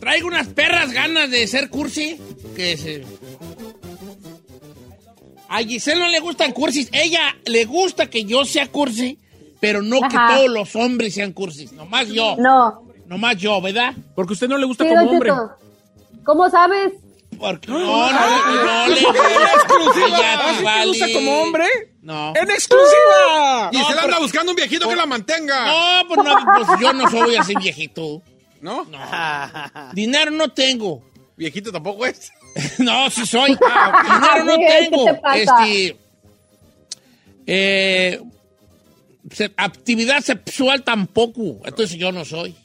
Traigo unas perras ganas de ser cursi. Que se... A Giselle no le gustan cursis. Ella le gusta que yo sea cursi, pero no que todos los hombres sean cursis. Nomás yo. No. Nomás yo, ¿verdad? Porque a usted no le gusta Sí, como hombre. Cheto. ¿Cómo sabes? Porque no, no, no, le ¡En exclusiva! ¿Así gusta como hombre? No. ¡En exclusiva! Y se le anda buscando un viejito que la mantenga. No, pues, no, pues yo no soy así viejito. ¿No? Dinero no tengo. Viejito tampoco es. No, sí soy. Dinero no Sí, ¿qué tengo. te pasa? Este. eh, actividad sexual tampoco. Entonces yo no soy.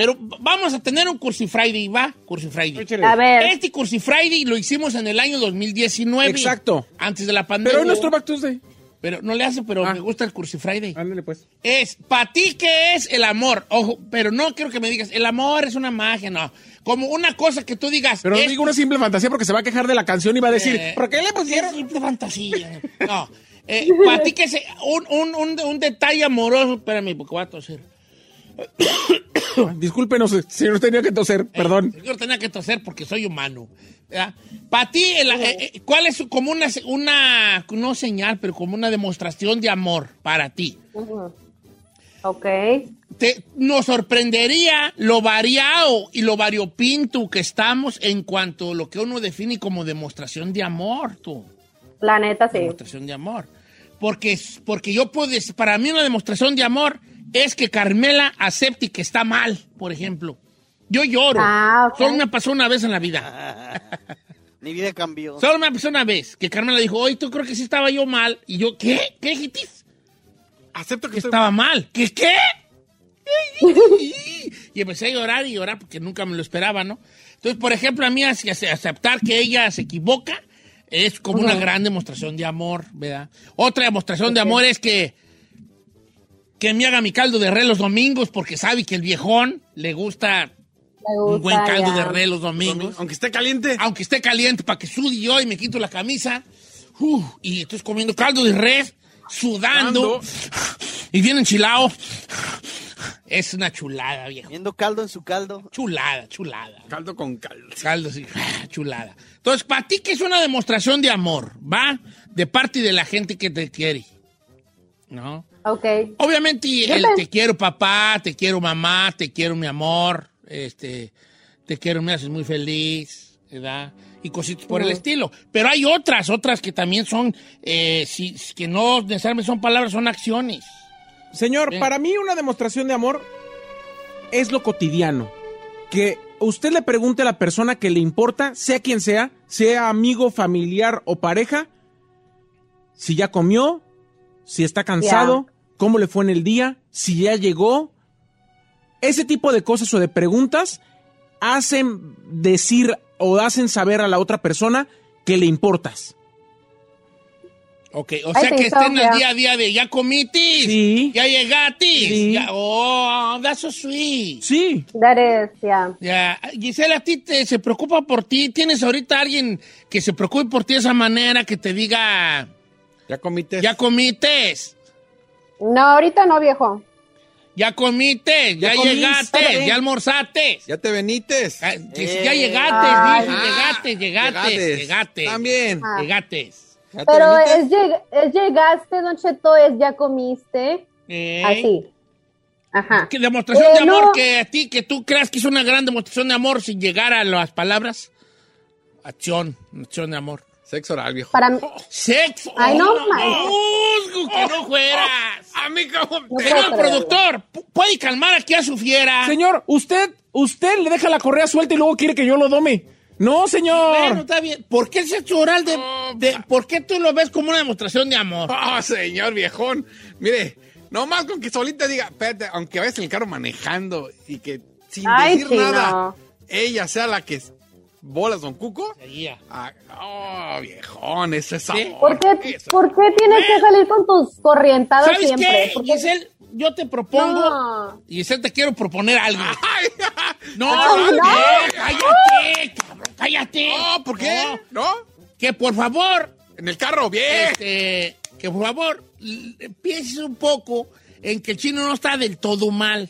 Pero vamos a tener un Cursi Friday, ¿va? Cursi Friday. A ver. Este Cursi Friday lo hicimos en el año 2019. Exacto. Antes de la pandemia. Pero hoy nuestro Back Tuesday. Pero no le hace, pero Ah. me gusta el Cursi Friday. Ándale, pues. Es, ¿para ti qué es el amor? Ojo, pero no quiero que me digas, el amor es una magia, no. Como una cosa que tú digas. Pero no digo una simple fantasía porque se va a quejar de la canción y va a decir, Eh, ¿por qué le pusieron? Es simple fantasía. No. Eh, para ti que es un, un, un, un detalle amoroso. Espérame, porque voy a toser. Discúlpenos, señor, tenía que toser, perdón. Yo tenía que toser porque soy humano. Para ti, el- eh, eh, ¿cuál es como una, una, no señal, pero como una demostración de amor para ti? Ujú. Ok. Te, nos sorprendería lo variado y lo variopinto que estamos en cuanto a lo que uno define como demostración de amor, tú. La neta, sí. Demostración de amor. Porque, porque yo puedo decir, para mí una demostración de amor es que Carmela acepte que está mal, por ejemplo. Yo lloro. Ah, ok. Solo me pasó una vez en la vida. Mi vida cambió. Solo me pasó una vez que Carmela dijo, oye, tú creo que sí estaba yo mal. Y yo, ¿qué? ¿Qué dijiste? Acepto que Que estoy... estaba mal. ¿Qué qué? y empecé a llorar y llorar porque nunca me lo esperaba, ¿no? Entonces, por ejemplo, a mí ace- ace- aceptar que ella se equivoca es como una gran demostración de amor, ¿verdad? Otra demostración de amor es que que me haga mi caldo de re los domingos porque sabe que el viejón le gusta Me un gusta, buen caldo ya. de re los domingos. Aunque esté caliente. Aunque esté caliente, para que sude yo y me quito la camisa. Uf, y estoy comiendo caldo de res, sudando. Y bien enchilado. Es una chulada, viejo. Viendo caldo en su caldo. Chulada, chulada. Caldo con caldo. Caldo, sí. Chulada. Entonces, para ti, que es una demostración de amor? ¿Va? De parte de la gente que te quiere. ¿No? Ok. Obviamente, el te quiero papá, te quiero mamá, te quiero mi amor, este, te quiero, me haces muy feliz, ¿verdad? Y cositas por el estilo. Pero hay otras, otras que también son, eh, si- que no necesariamente son palabras, son acciones. Señor, Bien. para mí una demostración de amor es lo cotidiano. Que usted le pregunte a la persona que le importa, sea quien sea, sea amigo, familiar o pareja, si ya comió, si está cansado, cómo le fue en el día, si ya llegó. Ese tipo de cosas o de preguntas hacen decir o hacen saber a la otra persona que le importas. Ok, o sea que think so, estén al yeah. día a día de ya comiste, Sí. ya llegaste, Sí. ya- oh, that's so sweet. Sí. That is, yeah. Ya, Gisela, a ti te, se preocupa por ti. ¿Tienes ahorita alguien que se preocupe por ti de esa manera, que te diga, Ya comiste. ya comites? No, ahorita no, viejo. Ya comiste, ya, Ya llegaste, ya almorzaste. Ya te venites. Eh. Ya llegaste, Ay. llegaste, llegaste, Llegates. llegaste. También. Ah. Llegaste. ¿Ya te Pero es, lleg- es llegaste, Don Cheto, es ya comiste. Eh, Así. Ajá. ¿Qué demostración Eh, de amor no. que a ti, que tú creas que es una gran demostración de amor sin llegar a las palabras? Acción, acción de amor. Sexo oral, viejo. Para mí. Sexo. Ay, no, Oh, que no fueras. A mí como... No Señor productor, ¿pu- ¿puede calmar aquí a su fiera? Señor, usted, usted le deja la correa suelta y luego quiere que yo lo dome. No, señor. Bueno, está bien. ¿Por qué el sexo oral de, de- ¿Por qué tú lo ves como una demostración de amor? Oh, señor viejón. Mire, nomás con que solita diga, espérate, aunque vayas en el carro manejando y que sin Ay, decir nada, ella sea la que bolas Don Cuco. Seguía. Ah, oh, viejón, eso es ¿Sí? amor. ¿Por qué, Eso- ¿Por qué tienes que salir con tus corrientadas ¿Sabes siempre? qué. Giselle? Yo te propongo... No. Giselle, te quiero proponer algo. Ay, No, Ay, no, no. cállate, cabrón, cállate. no, ¿por qué? No, ¿No? que por favor, En el carro, bien. este, que por favor, pienses un poco en que el chino no está del todo mal.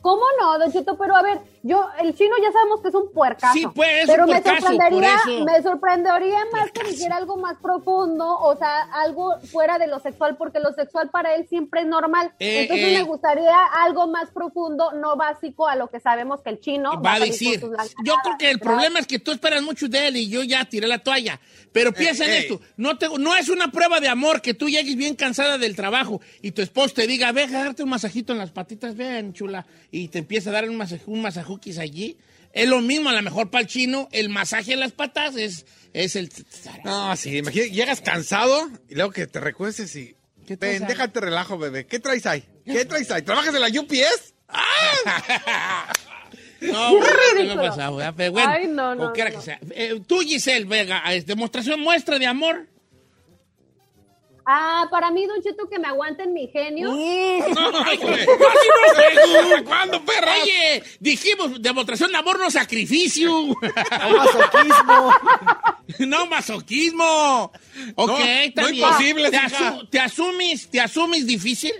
¿Cómo no, Don Cheto? Pero a ver, yo, el chino ya sabemos que es un puercazo. Sí, pues, es Pero un me puercazo, sorprendería, por eso. me sorprendería más que Puercazo. dijera algo más profundo, o sea, algo fuera de lo sexual, porque lo sexual para él siempre es normal. Eh, Entonces eh. me gustaría algo más profundo, no básico a lo que sabemos que el chino va a decir. Yo creo que el problema es que tú esperas mucho de él y yo ya tiré la toalla. Pero piensa en esto, no, te, no es una prueba de amor que tú llegues bien cansada del trabajo y tu esposo te diga, ve a darte un masajito en las patitas, ven chula, y te empieza a dar un, masaj un masajuquis allí. Es lo mismo, a lo mejor para el chino, el masaje en las patas es, es el... No, sí, imagínate, llegas cansado y luego que te recuestes y... ¿Qué traes Ven, ahí? déjate relajo, bebé. ¿Qué traes ahí? ¿Qué traes ahí? ¿Trabajas en la UPS? No, bueno, ¿qué me. Pero bueno, Ay, no, no, no. que sea. Eh, tú, Giselle Vega, demostración muestra de amor. Ah, para mí, Don Cheto, que me aguanten mi genio. Ay, güey, no ¿Cuándo, perra? Oye, dijimos demostración de amor, no sacrificio. Masoquismo. no masoquismo. Ok, No, está no bien. imposible, ¿Te, asu- te asumes, ¿Te asumes difícil?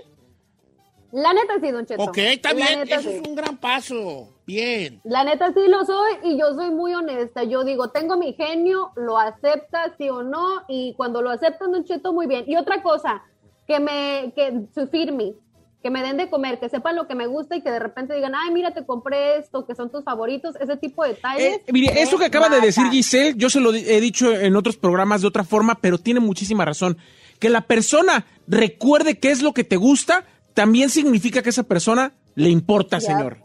La neta sí, Don Cheto. Ok, está La bien. neta Eso sí. es un gran paso. Bien. La neta sí lo soy y yo soy muy honesta. Yo digo, tengo mi genio, lo acepta sí o no y cuando lo aceptan, Don Cheto, muy bien. Y otra cosa, que me, que su firme, que me den de comer, que sepan lo que me gusta y que de repente digan, ay, mira, te compré esto, que son tus favoritos, ese tipo de detalles. Eh, mire, eso que acaba de decir Giselle, yo se lo he dicho en otros programas de otra forma, pero tiene muchísima razón. Que la persona recuerde qué es lo que te gusta, también significa que esa persona le importa, señor.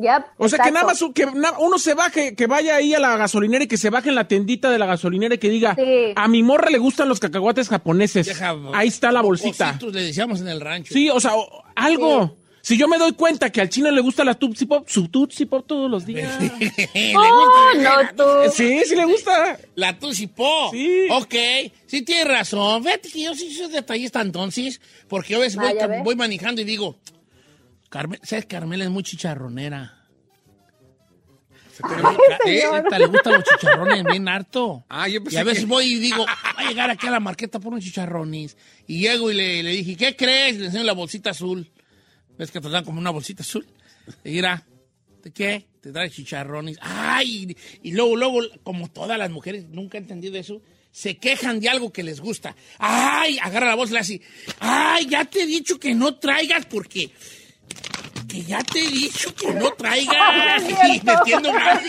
Yep, O sea, que nada más que uno se baje, que vaya ahí a la gasolinera y que se baje en la tendita de la gasolinera y que diga, Sí. a mi morra le gustan los cacahuates japoneses. Deja- ahí está la bolsita. Le decíamos en el rancho. Sí, o sea, o- algo. Si yo me doy cuenta que al chino le gusta la Tootsie Pop, su Tootsie Pop todos los días. le Oh, no, tú. sí, sí le gusta. la Tusipó. Sí. Ok, sí tienes razón. Fíjate que yo sí soy detallista entonces, porque yo a veces voy manejando y digo, Carmen, ¿sabes? Carmela es muy chicharronera. ¿Eh? Esta le gustan los chicharrones bien harto. Ah, yo y a veces que- voy y digo, voy a llegar aquí a la marqueta por unos chicharrones. Y llego y le, le dije, ¿qué crees? Le enseño la bolsita azul. ¿Ves que te dan como una bolsita azul? Y mira, ¿de qué? Te trae chicharrones. ¡Ay! Y luego, luego, como todas las mujeres, nunca he entendido eso, se quejan de algo que les gusta. ¡Ay! Agarra la voz y le hace, ¡ay! Ya te he dicho que no traigas porque... Que ya te he dicho que no traigas. y metiendo más.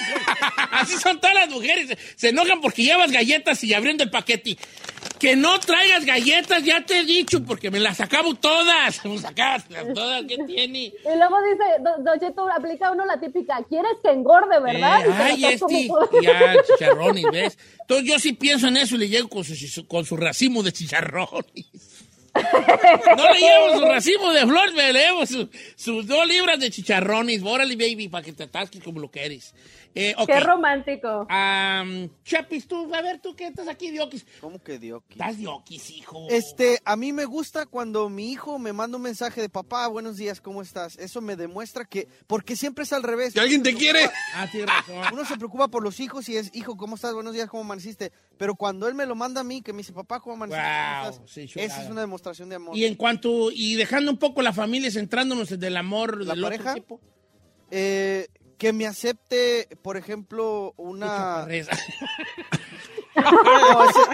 Así son todas las mujeres. Se enojan porque llevas galletas y abriendo el paquete. Que no traigas galletas, ya te he dicho, porque me las acabo todas. Me acabas todas, ¿qué tiene? Y luego dice, Don, Don Cheto, aplica uno la típica, ¿quieres que engorde, verdad? Eh, Y ay, este. como- Ya, chicharrones, ¿ves? Entonces yo sí pienso en eso y le llego con su, con su racimo de chicharrones. No le llevo su racimo de flores, me le llevo su- sus dos libras de chicharrones. Órale, baby, para que te atasques como lo que. Eh. Qué romántico. Chapis, tú, a ver, tú que estás aquí, Diokis. ¿Cómo que Dioki? Estás Diokis, hijo. Este, a mí me gusta cuando mi hijo me manda un mensaje de papá, buenos días, ¿cómo estás? Eso me demuestra que, porque siempre es al revés. Que alguien te quiere. Ah, tienes razón. Uno se preocupa por los hijos y es, hijo, ¿cómo estás? Buenos días, ¿cómo amaneciste? Pero cuando él me lo manda a mí, que me dice, papá, ¿cómo amaneciste? ¿Cómo Wow, estás?" sí. Esa es una demostración de amor. Y en cuanto, y dejando un poco la familia, centrándonos del amor ¿La del pareja? otro tipo. Eh, que me acepte, por ejemplo, una... No, ese,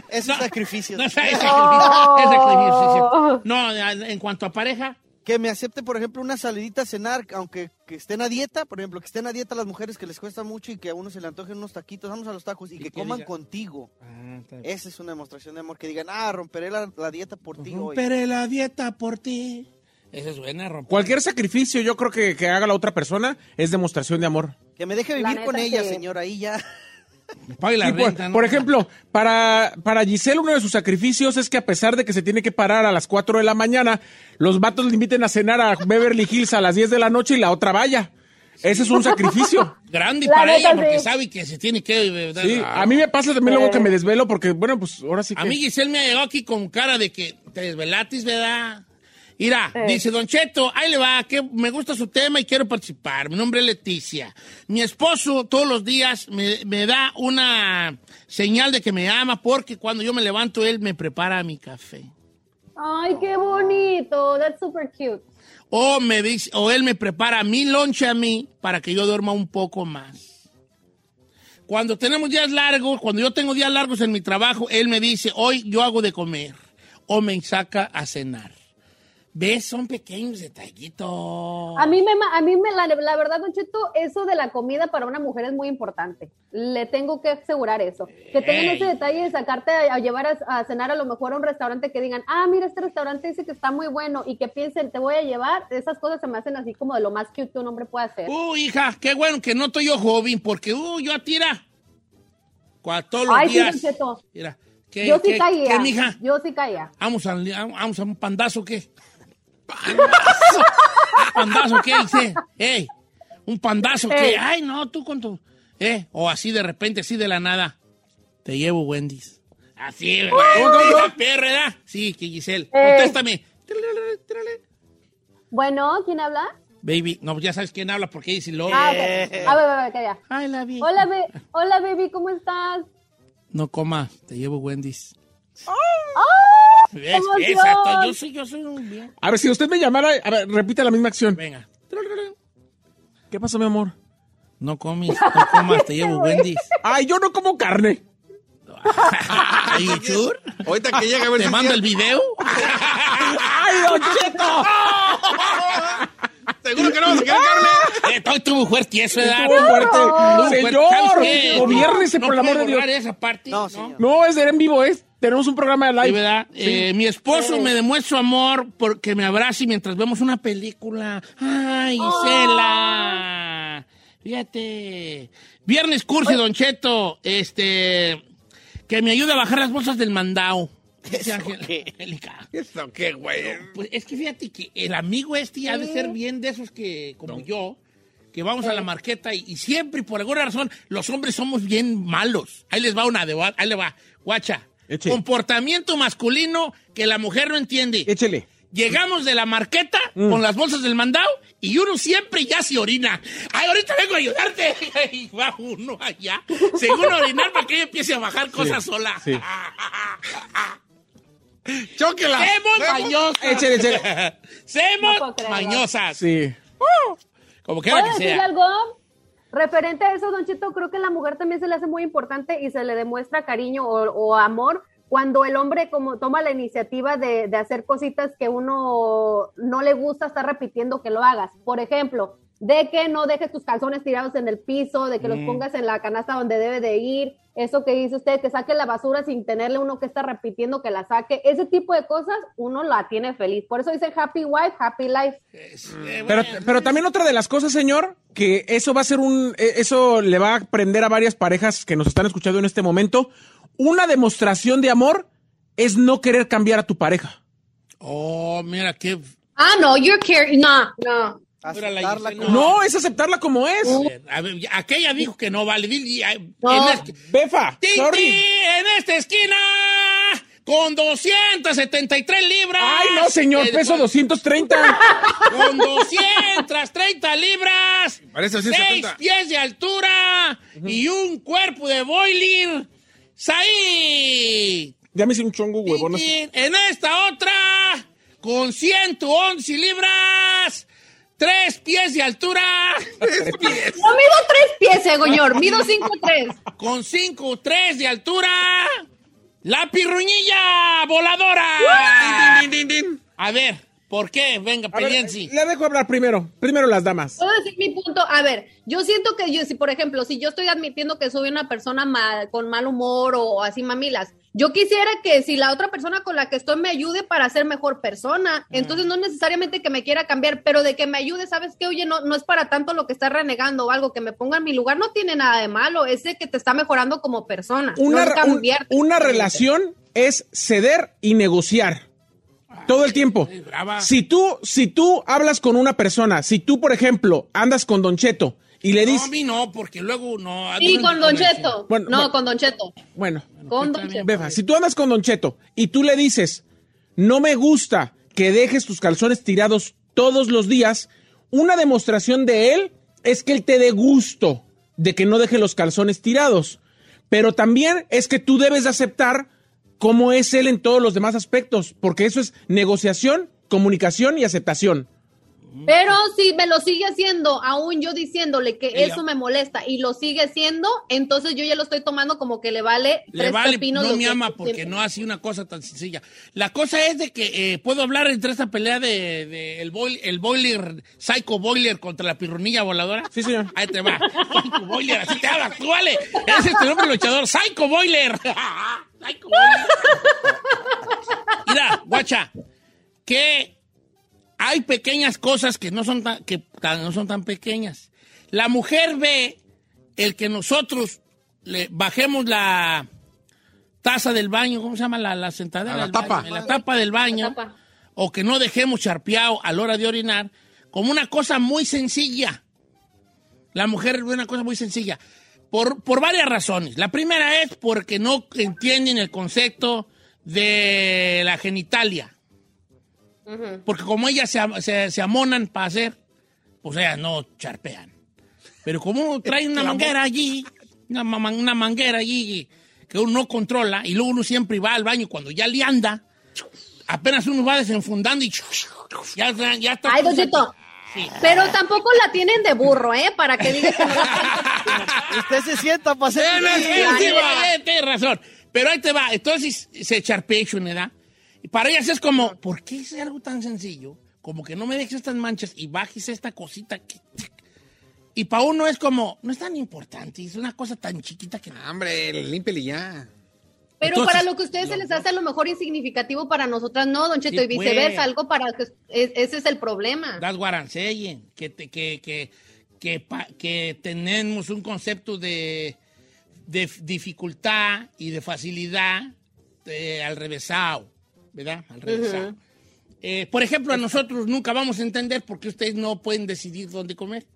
ese es sacrificio. No, es sacrificio, es sacrificio. No, en cuanto a pareja, Que me acepte, por ejemplo, una salidita a cenar, aunque que estén a dieta, por ejemplo, que estén a dieta las mujeres que les cuesta mucho y que a uno se le antojen unos taquitos, vamos a los tacos y, Y que que coman diga- contigo. Ah. Esa es una demostración de amor, que digan, ah, romperé la, la dieta por ti hoy. romperé la dieta por ti. Esa es buena, romper. Cualquier sacrificio, yo creo que, que haga la otra persona es demostración de amor. Que me deje vivir con ella, sí. señora, ahí ya. Pague la Y por, ¿no? por ejemplo, para, para Giselle uno de sus sacrificios es que a pesar de que se tiene que parar a las 4 de la mañana, los vatos le inviten a cenar a Beverly Hills a las 10 de la noche y la otra vaya. Ese es un sacrificio. Grande La para ella porque sí. sabe que se tiene que... eh, Sí, ah, a mí me pasa también luego que me desvelo porque, bueno, pues ahora sí que... A mí Giselle me ha llegado aquí con cara de que te desvelatis, ¿verdad? Mira, dice Don Cheto, ahí le va, que me gusta su tema y quiero participar. Mi nombre es Leticia. Mi esposo todos los días me, me da una señal de que me ama porque cuando yo me levanto él me prepara mi café. Ay, qué bonito. That's super cute. O, me dice, o él me prepara mi lonche a mí para que yo duerma un poco más. Cuando tenemos días largos, cuando yo tengo días largos en mi trabajo, él me dice, hoy yo hago de comer. O me saca a cenar. ¿Ves? Son pequeños detallitos. A mí, me, a mí me, la, la verdad, Don Cheto, eso de la comida para una mujer es muy importante. Le tengo que asegurar eso. Que tengan Ey. ese detalle de sacarte a, a llevar a, a cenar a lo mejor a un restaurante que digan, ah, mira, este restaurante dice que está muy bueno y que piensen, te voy a llevar. Esas cosas se me hacen así como de lo más cute que un hombre puede hacer. Uy, hija, qué bueno que no estoy yo joven, porque, uh, yo tira. Cua- todos los Ay, sí. Don Cheto. Mira, ¿qué, Yo sí qué- caía. qué, mija? Yo sí caía. Vamos a, vamos a un pandazo, ¿qué? ¿Un pandazo qué? Dice, ey, un pandazo qué? Ay, no, tú con tu... Eh, o así de repente, así de la nada. Te llevo Wendy's. Así. Esa perra. Sí, que Giselle. Contéstame. Bueno, ¿quién habla? Baby, no, ya sabes quién habla porque dice lo. Ah, ok. A ver, a ver, calla. Ay, la vi. Hola, be- hola, baby, ¿cómo estás? No coma, te llevo Wendy's. ¡Ay! ¿Ves? Exacto, yo soy, yo soy un bien. A ver, si usted me llamara, a ver, repite la misma acción. Venga. ¿Qué pasó, mi amor? No comes, no comas, te llevo Wendy's. Ay, yo no como carne. You sure? Ahorita que llega a ver ¿Te si mando es el video? ¡Ay, Don Cheto! ¿Seguro que no vas a querer carne? Eh, Estoy muy fuerte eso, ¿verdad? Estuvo fuerte. Señor, No por el amor de Dios. esa parte. No, señor. No, es de en vivo, ¿eh? Tenemos un programa de Sí, live. ¿verdad? Eh, mi esposo me demuestra su amor porque me abraza y mientras vemos una película. ¡Ay, Gisela! Fíjate. Viernes cursi, Don Cheto. Este. Que me ayude a bajar las bolsas del mandao. Ángel- Angélica. ¿Eso qué, güey? Pues es que fíjate que el amigo este ha de ser bien de esos que, como yo, que vamos a la marqueta y, y siempre, por alguna razón, los hombres somos bien malos. Ahí les va una de ahí le va, guacha. Comportamiento masculino que la mujer no entiende. Échele. Llegamos de la marqueta con las bolsas del mandado y uno siempre ya se orina. Ay, ahorita vengo a ayudarte. Y va uno allá, según orinar para que ella empiece a bajar cosas sola. sí. ¡Chóquela! ¡Semos mañosas! Échele, échele. ¡Semos No mañosas! Sí. Como quiera ¿Puedo que sea. algo? Referente a eso, Don Chito, creo que la mujer también se le hace muy importante y se le demuestra cariño o, o amor cuando el hombre como toma la iniciativa de, de hacer cositas que uno no le gusta estar repitiendo que lo hagas. Por ejemplo, de que no dejes tus calzones tirados en el piso, de que los pongas en la canasta donde debe de ir, eso que dice usted, que saque la basura sin tenerle uno que está repitiendo que la saque, ese tipo de cosas uno la tiene feliz. Por eso dice happy wife, happy life. Eh, Pero, pero también otra de las cosas, señor, que eso va a ser un, eh, eso le va a aprender a varias parejas que nos están escuchando en este momento. Una demostración de amor es no querer cambiar a tu pareja. Oh, mira qué. Ah, no, you're caring. No, no. Aceptarla No, es aceptarla como es. A ver, aquella dijo que no vale. No. en este- Befa, ¡Tin, sorry. tin! en esta esquina, con 273 libras. Ay, no, señor, Eh, peso con- 230. Con 230 libras, Parece 6 270. pies de altura y un cuerpo de boiler. ¡Saí! Ya me hice un chongo huevonas. En esta otra, con 111 libras, 3 pies de altura, No mido tres pies, eh, señor. Mido cinco tres. con 5 3 de altura, la pirruñilla voladora. Din, din, din, din. A ver, ¿por qué? Venga, Peliensi. le dejo hablar primero. Primero las damas. Puedo decir mi punto. A ver, yo siento que yo, si por ejemplo, si yo estoy admitiendo que soy una persona mal, con mal humor o así mamilas, yo quisiera que si la otra persona con la que estoy me ayude para ser mejor persona. Entonces no necesariamente que me quiera cambiar, pero de que me ayude, ¿sabes qué? Oye, no, no es para tanto lo que está renegando o algo, que me ponga en mi lugar no tiene nada de malo, es de que te está mejorando como persona. Una, no es un- cambiarte. una relación es ceder y negociar. Todo el tiempo. Si tú, si tú hablas con una persona, si tú, por ejemplo, andas con Don Cheto y le No, a dices, mí no, porque luego no. Sí, con Don Cheto. Bueno, no, bueno. con Don Cheto. bueno, Con está Don. Cheto. Befa, si tú andas con Don Cheto y tú le dices, no me gusta que dejes tus calzones tirados todos los días, una demostración de él es que él te dé gusto de que no deje los calzones tirados. Pero también es que tú debes de aceptar cómo es él en todos los demás aspectos, porque eso es negociación, comunicación y aceptación. Pero si me lo sigue haciendo, aún yo diciéndole que Ella- eso me molesta y lo sigue haciendo, entonces yo ya lo estoy tomando como que le vale Le tres vale, pepinos no me que- ama porque no hace una cosa tan sencilla. La cosa es de que eh, puedo hablar entre esta pelea de, de el, boil- el boiler, Psycho Boiler contra la pirronilla voladora. Sí, señor. Ahí te va. Psycho Boiler, así te hablas, tú vale. Ese es tu nombre luchador, Psycho Boiler. Mira, guacha, que hay pequeñas cosas que no son tan, que tan- no son tan pequeñas. La mujer ve el que nosotros le bajemos la taza del baño, ¿cómo se llama? La, la sentadera. A la del tapa. baño, la tapa del baño. La tapa. O que no dejemos charpeado a la hora de orinar, como una cosa muy sencilla. La mujer ve una cosa muy sencilla. Por, por varias razones. La primera es porque no entienden el concepto de la genitalia. Porque como ellas se, se, se amonan para hacer, pues ellas no charpean. Pero como uno trae una manguera allí, una, una manguera allí que uno no controla, y luego uno siempre va al baño cuando ya le anda, apenas uno va desenfundando y ya, ya está. Ay, Sí. pero tampoco la tienen de burro, ¿eh? Para que diga que no la Usted se sienta para hacer... Tienes, tienes razón. Pero ahí te va. Entonces se charpation, ¿verdad? Y para ellas es como, ¿por qué es algo tan sencillo? Como que no me dejes estas manchas y bajes esta cosita que... Y para uno es como, no es tan importante, es una cosa tan chiquita que... Ah, Hombre, límpiale ya. Pero Entonces, para lo que a ustedes se les hace a lo mejor insignificativo, para nosotras no, Don Cheto, Sí, y viceversa, pues. algo para que es- ese es el problema. I'm saying, que, te- que, que, que, pa- que tenemos un concepto de, de dificultad y de facilidad eh, al revésado, ¿verdad? Al revésado. Eh, por ejemplo, a nosotros nunca vamos a entender por qué ustedes no pueden decidir dónde comer.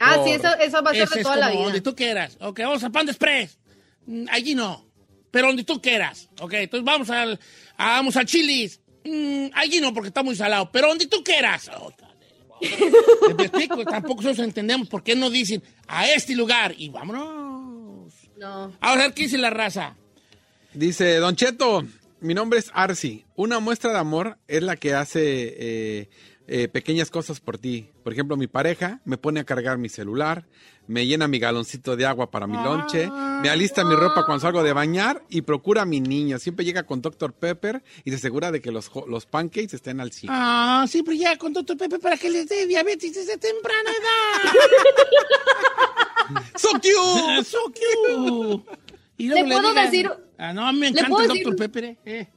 Ah, sí, eso, eso va a ser de toda la vida. Donde tú quieras. Ok, vamos a Panda Express. Mm, Allí no. Pero donde tú quieras. Ok, entonces vamos al, a- vamos al Chili's. Mm, allí no, porque está muy salado. Pero donde tú quieras. Oh. Tampoco nosotros entendemos por qué no dicen a este lugar y vámonos. No. A ver qué dice la raza. Dice, Don Cheto, mi nombre es Arsi. Una muestra de amor es la que hace eh, eh, pequeñas cosas por ti. Por ejemplo, mi pareja me pone a cargar mi celular, me llena mi galoncito de agua para mi lonche, me alista mi ropa cuando salgo de bañar y procura a mi niño. Siempre llega con Dr. Pepper y se asegura de que los, los pancakes estén al 100. Ah, siempre ya con Doctor Pepe para que les dé diabetes desde temprana edad. ¡So cute! so cute. Y ¿Le puedo digan- decir- Ah, no, me ¿le encanta el decir- Dr. Pepper. eh, eh.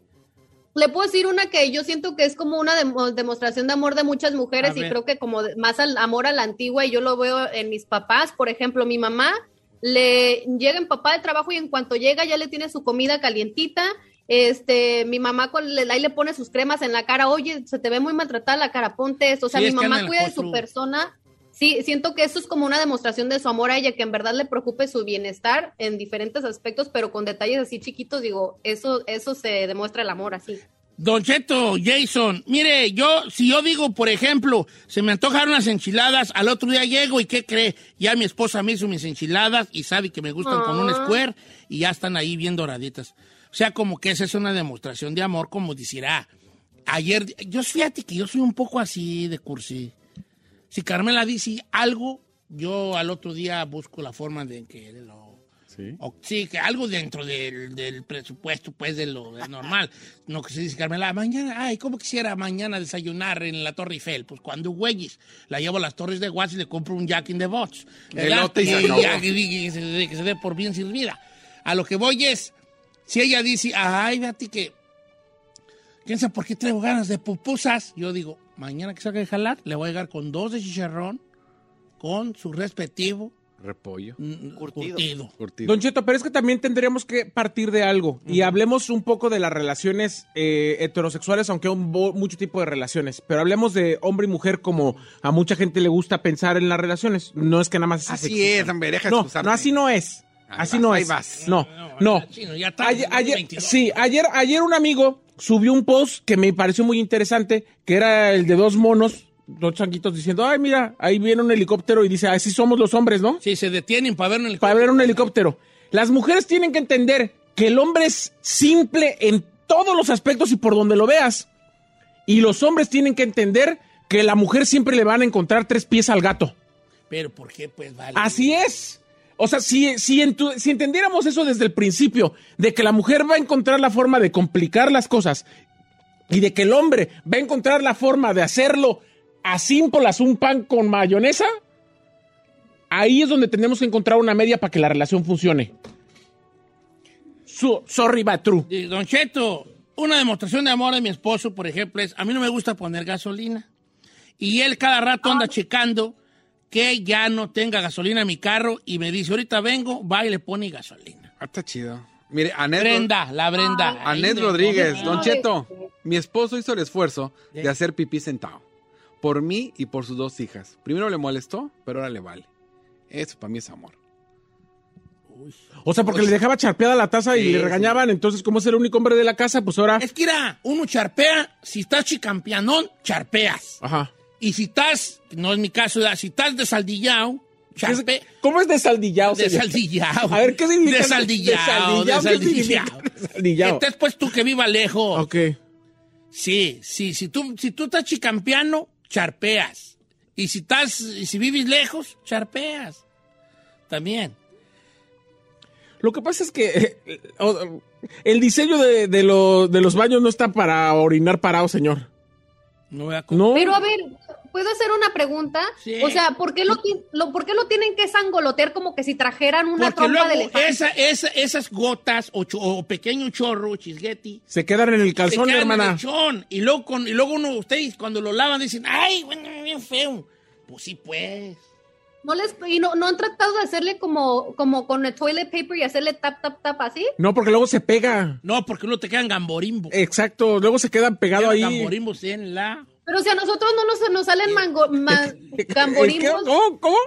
Le puedo decir una que yo siento que es como una demo- demostración de amor de muchas mujeres y creo que como más al amor a la antigua y yo lo veo en mis papás, por ejemplo, mi mamá le llega en papá de trabajo y en cuanto llega ya le tiene su comida calientita Este, mi mamá con, le- ahí le pone sus cremas en la cara, oye, se te ve muy maltratada la cara, ponte esto. O sea, Sí, mi mamá cuida de su persona. Sí, siento que eso es como una demostración de su amor a ella, que en verdad le preocupe su bienestar en diferentes aspectos, pero con detalles así chiquitos, digo, eso, eso se demuestra el amor así. Don Cheto, Jason, mire, yo, si yo digo, por ejemplo, se me antojaron unas enchiladas, al otro día llego y ¿qué cree? Ya mi esposa me hizo mis enchiladas y sabe que me gustan con un Ah. square y ya están ahí bien doraditas. O sea, como que esa es una demostración de amor, como decirá. Ayer, yo fíjate que yo soy un poco así de cursi. Si Carmela dice algo, yo al otro día busco la forma de que lo Sí. o- sí, que algo dentro del, del presupuesto, pues, de lo de normal. No que se dice, Carmela, mañana, ay, ¿cómo quisiera mañana desayunar en la Torre Eiffel? Pues cuando güeyes, la llevo a las Torres de Watts y le compro un Jack in the Box. Elote y ya, que, se, dé- que se dé por bien servida. A lo que voy es, si ella dice, ay, fíjate que, quién sabe por qué traigo ganas de pupusas, yo digo, mañana que salga de jalar, le voy a llegar con dos de chicharrón, con su respectivo Repollo. mm, Curtido. curtido. Curtido. Don Cheto, pero es que también tendríamos que partir de algo. Y hablemos un poco de las relaciones eh, heterosexuales, aunque hay mucho tipo de relaciones. Pero hablemos de hombre y mujer como a mucha gente le gusta pensar en las relaciones. No es que nada más Así es, hombre, deja de No, no, así no es. Ahí Así vas, no ahí es. vas. No, No, no. chino, ya está, Ayer, ayer- 2022. sí, ayer, ayer un amigo subió un post que me pareció muy interesante, que era el de dos monos, dos changuitos diciendo, ay, mira, ahí viene un helicóptero y dice, así somos los hombres, ¿no? Sí, se detienen para ver un para helicóptero. ver un helicóptero. Las mujeres tienen que entender que el hombre es simple en todos los aspectos y por donde lo veas. Y los hombres tienen que entender que la mujer siempre le van a encontrar tres pies al gato. Pero ¿por qué? Pues vale. Así es. O sea, si, si, entu- si entendiéramos eso desde el principio, de que la mujer va a encontrar la forma de complicar las cosas y de que el hombre va a encontrar la forma de hacerlo a simple un pan con mayonesa, ahí es donde tenemos que encontrar una media para que la relación funcione. Sorry, but true. Don Cheto, una demostración de amor de mi esposo, por ejemplo, es, a mí no me gusta poner gasolina. Y él cada rato anda checando que ya no tenga gasolina en mi carro y me dice, ahorita vengo, va y le pone gasolina. Ah, está chido. Mire, Anet, Brenda, la Brenda. Anet Rodríguez, Don Cheto, mi esposo hizo el esfuerzo de hacer pipí sentado. Por mí y por sus dos hijas. Primero le molestó, pero ahora le vale. Eso para mí es amor. O sea, porque le dejaba charpeada la taza y Sí, le sí. regañaban, entonces como es el único hombre de la casa, pues ahora... Es que era, uno charpea, si estás chicampeanón, charpeas. Ajá. Y si estás, no es mi caso, ¿verdad? si estás desaldillado, charpe, ¿Cómo es desaldillado? señor? desaldillado. A ver, ¿qué significa Desaldillado, desaldillado? ¿Qué significa desaldillado. desaldillado? Entonces, pues tú que viva lejos. Ok. Sí, sí, si tú, si tú estás chicampeano, charpeas. Y si estás, y si vives lejos, charpeas. También. Lo que pasa es que eh, el diseño de, de lo- de los baños no está para orinar parado, señor. No voy a No. Pero a ver, ¿puedo hacer una pregunta? Sí. O sea, ¿por qué, lo, ¿por qué lo tienen que sangolotear como que si trajeran una Porque trompa de luego elefante? esa, esa- esas gotas o, cho- o pequeño chorro, chisgueti, Se quedan en el se calzón, quedan en hermana. el chón. Y luego, con, y luego uno, ustedes cuando lo lavan dicen, ay, bueno, bien feo. Pues sí, pues. ¿No, les, y no, no han tratado de hacerle como, como con el toilet paper y hacerle tap, tap, tap así? No, porque luego se pega. No, porque uno te quedan gamborimbo. Exacto, luego se quedan pegados ahí. Gamborimbos en la... Pero si a nosotros no nos, nos salen mango, ma- gamborimbos. ¿Cómo? ¿Cómo?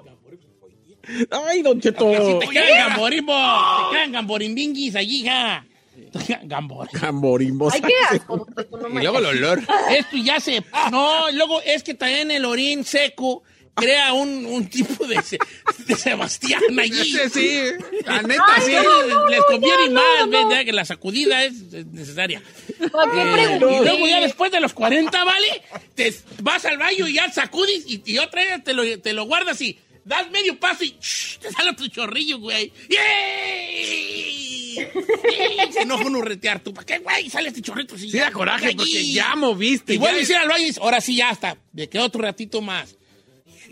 Ay, don Cheto. Si te quedan gamborimbos, te quedan gamborimbinguis allí, ja. Gambor. Gamborimbos. Ay, qué asco. no Y luego el olor. Esto ya se. No, luego es que también el orín seco crea un, un tipo de, se- de Sebastián allí. Ese sí, la neta Sí, sí. les conviene ya, más, no, no. ¿verdad? Que la sacudida es es necesaria. ¿Para qué Eh, y luego ya después de los 40, ¿vale? Te vas al baño y ya sacudes y, y otra vez te lo, te lo guardas y das medio paso y ¡shh! te sale otro chorrillo, güey. ¡Yay! ¡Yay! Se enoja uno retear tú. ¿Para qué, güey? Sale este chorrito. Sí da coraje Allí. porque ya moviste. Y vuelvo a ir al baño y ahora sí ya está. Me quedo otro ratito más.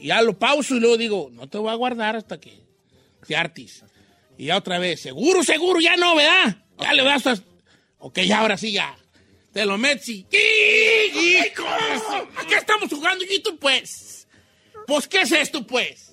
Y ya lo pauso y luego digo, no te voy a guardar hasta que te hartis. Y ya otra vez, seguro, seguro, ya no, ¿verdad? Ya le das hasta... Ok, ya ahora sí, ya. Te lo metes y... ¡Hijo! ¿A qué estamos jugando, hijito, pues? Pues, ¿qué es esto, pues?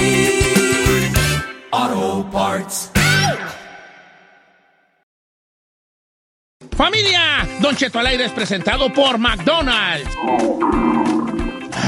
Familia, Don Cheto al aire es presentado por McDonald's.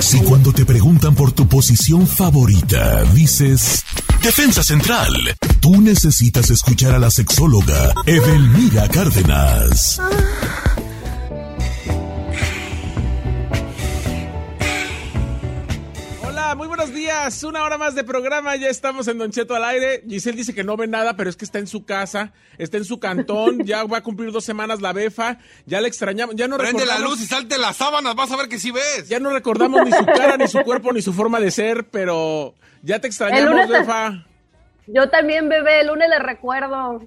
Si cuando te preguntan por tu posición favorita, dices Defensa Central, tú necesitas escuchar a la sexóloga Edelmira Cárdenas. Hola, días. Una hora más de programa. Ya estamos en Don Cheto al aire. Giselle dice que no ve nada, pero es que está en su casa, está en su cantón. ya va a cumplir dos semanas la befa. Ya le extrañamos. Ya no Prende la luz y salte las sábanas, vas a ver que sí ves. Ya no recordamos ni su cara, ni su cuerpo, ni su forma de ser, pero ya te extrañamos, lunes- befa. Yo también, bebé, el lunes le recuerdo.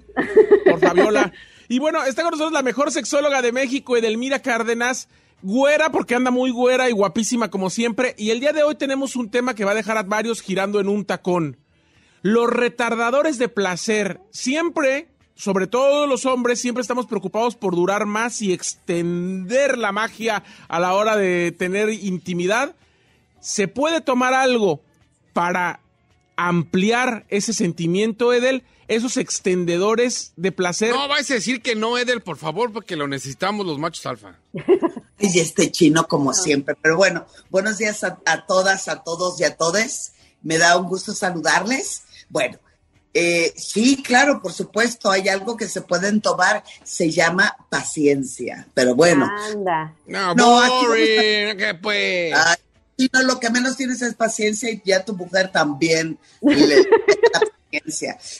por Fabiola. Y bueno, está con nosotros la mejor sexóloga de México, Edelmira Cárdenas. Güera, porque anda muy güera y guapísima como siempre. Y el día de hoy tenemos un tema que va a dejar a varios girando en un tacón. Los retardadores de placer. Siempre, sobre todo los hombres, siempre estamos preocupados por durar más y extender la magia a la hora de tener intimidad. ¿Se puede tomar algo para ampliar ese sentimiento, Edel? Esos extendedores de placer. No vais a decir que no, Edel, por favor, porque lo necesitamos los machos alfa. Y este chino como siempre. Pero bueno, buenos días a, a todas, a todos y a todes. Me da un gusto saludarles. Bueno, eh, sí, claro, por supuesto, hay algo que se pueden tomar, se llama paciencia. Pero bueno, Anda. No, No, aquí no boring, que pues. ay, chino, lo que menos tienes es paciencia y ya tu mujer también le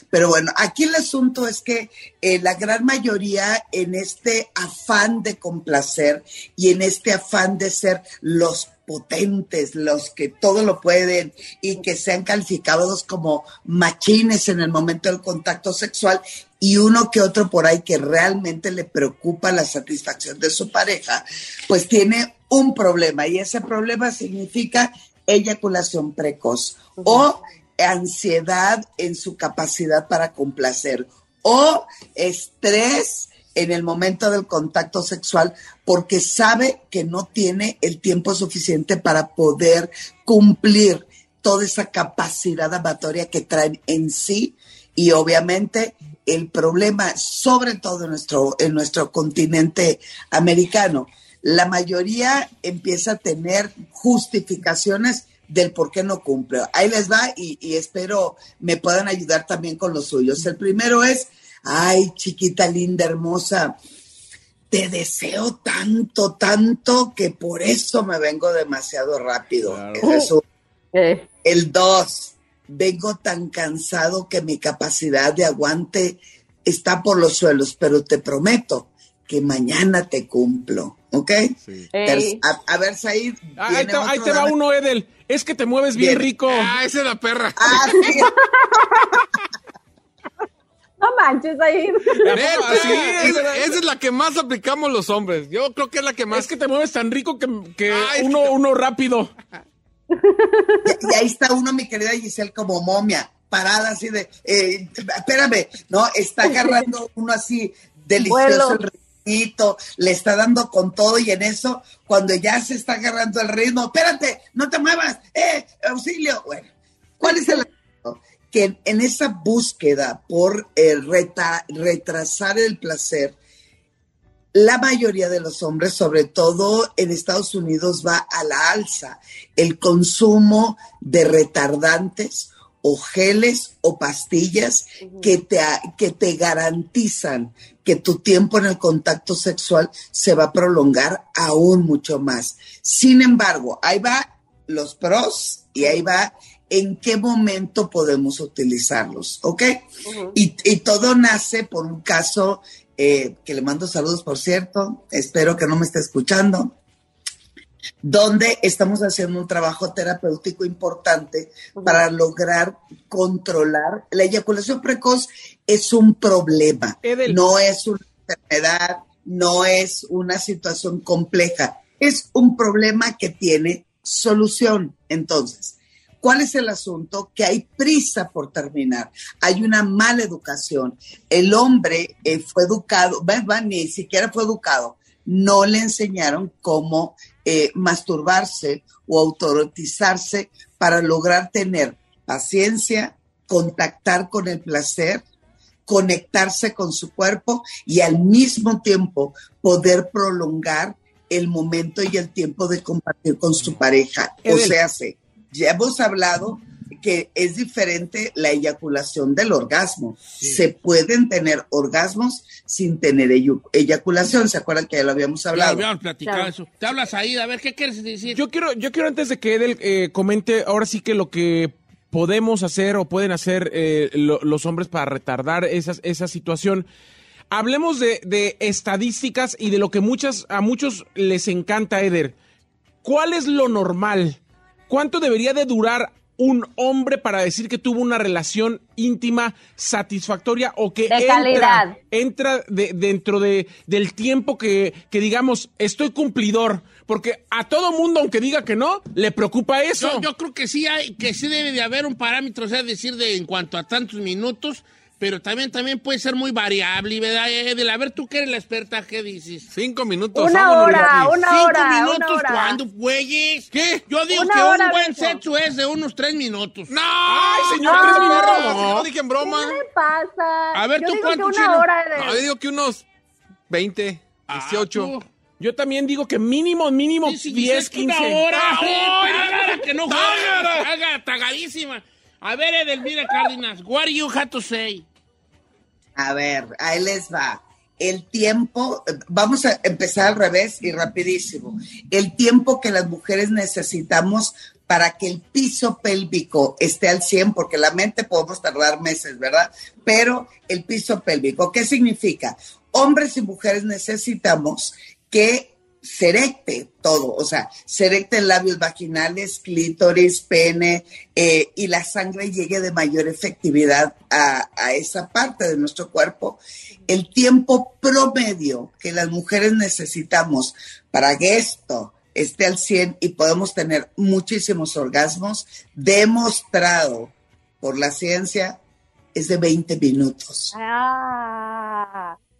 Pero bueno, aquí el asunto es que eh, la gran mayoría en este afán de complacer y en este afán de ser los potentes, los que todo lo pueden y que sean calificados como machines en el momento del contacto sexual y uno que otro por ahí que realmente le preocupa la satisfacción de su pareja, pues tiene un problema y ese problema significa eyaculación precoz o ansiedad en su capacidad para complacer o estrés en el momento del contacto sexual porque sabe que no tiene el tiempo suficiente para poder cumplir toda esa capacidad amatoria que traen en sí. Y obviamente el problema, sobre todo en nuestro, en nuestro continente americano, la mayoría empieza a tener justificaciones del por qué no cumple. Ahí les va y, y espero me puedan ayudar también con los suyos. El primero es, ay, chiquita linda, hermosa, te deseo tanto, tanto que por eso me vengo demasiado rápido. Ese es un- Eh, el dos, vengo tan cansado que mi capacidad de aguante está por los suelos, pero te prometo que mañana te cumplo, ¿ok? Sí. A, a ver, Said. Ah, ahí te, ahí otro te va uno, Edel. Es que te mueves bien, Bien. rico. Ah, esa es la perra. Ah, sí. No manches ahí. Esa, es la que más aplicamos los hombres. Yo creo que es la que más. Es que te mueves tan rico que, que Ay, es uno, que- uno rápido. Y, y ahí está uno, mi querida Giselle, como momia, parada así de, eh, espérame, ¿no? Está agarrando uno así delicioso Vuelo. el le está dando con todo y en eso, cuando ya se está agarrando el ritmo, espérate, no te muevas, eh, auxilio. Bueno, ¿cuál es el? Que en, en esa búsqueda por eh, reta- retrasar el placer, la mayoría de los hombres, sobre todo en Estados Unidos, va a la alza. El consumo de retardantes o geles o pastillas que te, que te garantizan que tu tiempo en el contacto sexual se va a prolongar aún mucho más. Sin embargo, ahí va los pros y ahí va en qué momento podemos utilizarlos, ¿ok? y, y todo nace por un caso eh, que le mando saludos, por cierto, espero que no me esté escuchando, donde estamos haciendo un trabajo terapéutico importante para lograr controlar. La eyaculación precoz es un problema, no es una enfermedad, no es una situación compleja, es un problema que tiene solución. Entonces, ¿Cuál es el asunto? Que hay prisa por terminar, hay una mala educación. El hombre eh, fue educado, ni siquiera fue educado, no le enseñaron cómo eh, masturbarse o autorotizarse para lograr tener paciencia, contactar con el placer, conectarse con su cuerpo y al mismo tiempo poder prolongar el momento y el tiempo de compartir con su pareja. O sea, se- ya hemos hablado que es diferente la eyaculación del orgasmo. Se pueden tener orgasmos sin tener eyaculación. ¿Se acuerdan que ya lo habíamos Ya hablado? habíamos platicado eso. Te hablas ahí, a ver, ¿qué quieres decir? Yo quiero, yo quiero antes de que Edel eh, comente ahora sí que lo que podemos hacer o pueden hacer eh, lo- los hombres para retardar esas, esa situación. Hablemos de, de estadísticas y de lo que muchas, a muchos les encanta, Eder. ¿Cuál es lo normal? ¿Cuánto debería de durar un hombre para decir que tuvo una relación íntima satisfactoria o que De entra, calidad. entra de- dentro de, del tiempo que, que digamos estoy cumplidor? Porque a todo mundo, aunque diga que no, le preocupa eso. Yo, yo creo que sí hay, que sí debe de haber un parámetro, o sea, decir de en cuanto a tantos minutos, pero también, también puede ser muy variable, ¿verdad, Edel? A ver, tú que eres la experta, ¿qué dices? Cinco minutos. Una vámonos, hora, Luis. una ¿Cinco hora, minutos? una hora. ¿Cuándo, güeyes? ¿Qué? Yo digo Una que un buen Beto. sexo es de unos tres minutos. ¡No! ¡Ay, señor! No. tres minutos! No. No dije en broma. ¿Qué le pasa? A ver, Yo ¿tú digo cuánto, que una Chino? hora de... No, yo digo que unos 20, Ah, 18. tú. Yo también digo que mínimo, mínimo Sí, sí, 10, dices que 15. Una hora. Ah, ¡Ay, ¡ay, que no juega! Tagadísima. A ver, Edelmira Cárdenas, what do you have to say? A ver, ahí les va. El tiempo, vamos a empezar al revés y rapidísimo. El tiempo que las mujeres necesitamos para que el piso pélvico esté al 100, porque la mente podemos tardar meses, ¿verdad? Pero el piso pélvico, ¿qué significa? Hombres y mujeres necesitamos que se erecte todo, o sea, se erecten labios vaginales, clítoris, pene, eh, y la sangre llegue de mayor efectividad a, a esa parte de nuestro cuerpo. El tiempo promedio que las mujeres necesitamos para que esto esté al 100 y podemos tener muchísimos orgasmos, demostrado por la ciencia, es de 20 minutos. Ah,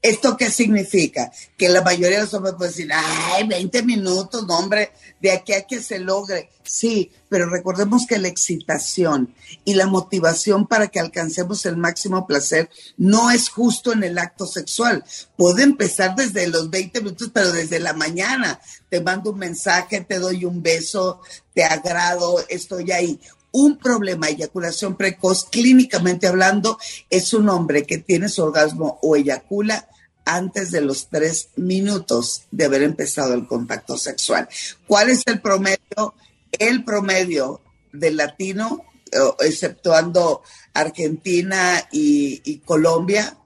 ¿Esto qué significa? Que la mayoría de los hombres pueden decir, ay, 20 minutos, hombre, de aquí a que se logre. Sí, pero recordemos que la excitación y la motivación para que alcancemos el máximo placer no es justo en el acto sexual. Puede empezar desde los 20 minutos, pero desde la mañana. Te mando un mensaje, te doy un beso, te agrado, estoy ahí. Un problema, eyaculación precoz, clínicamente hablando, es un hombre que tiene su orgasmo o eyacula antes de los tres minutos de haber empezado el contacto sexual. ¿Cuál es el promedio? El promedio del latino, exceptuando Argentina y, y Colombia,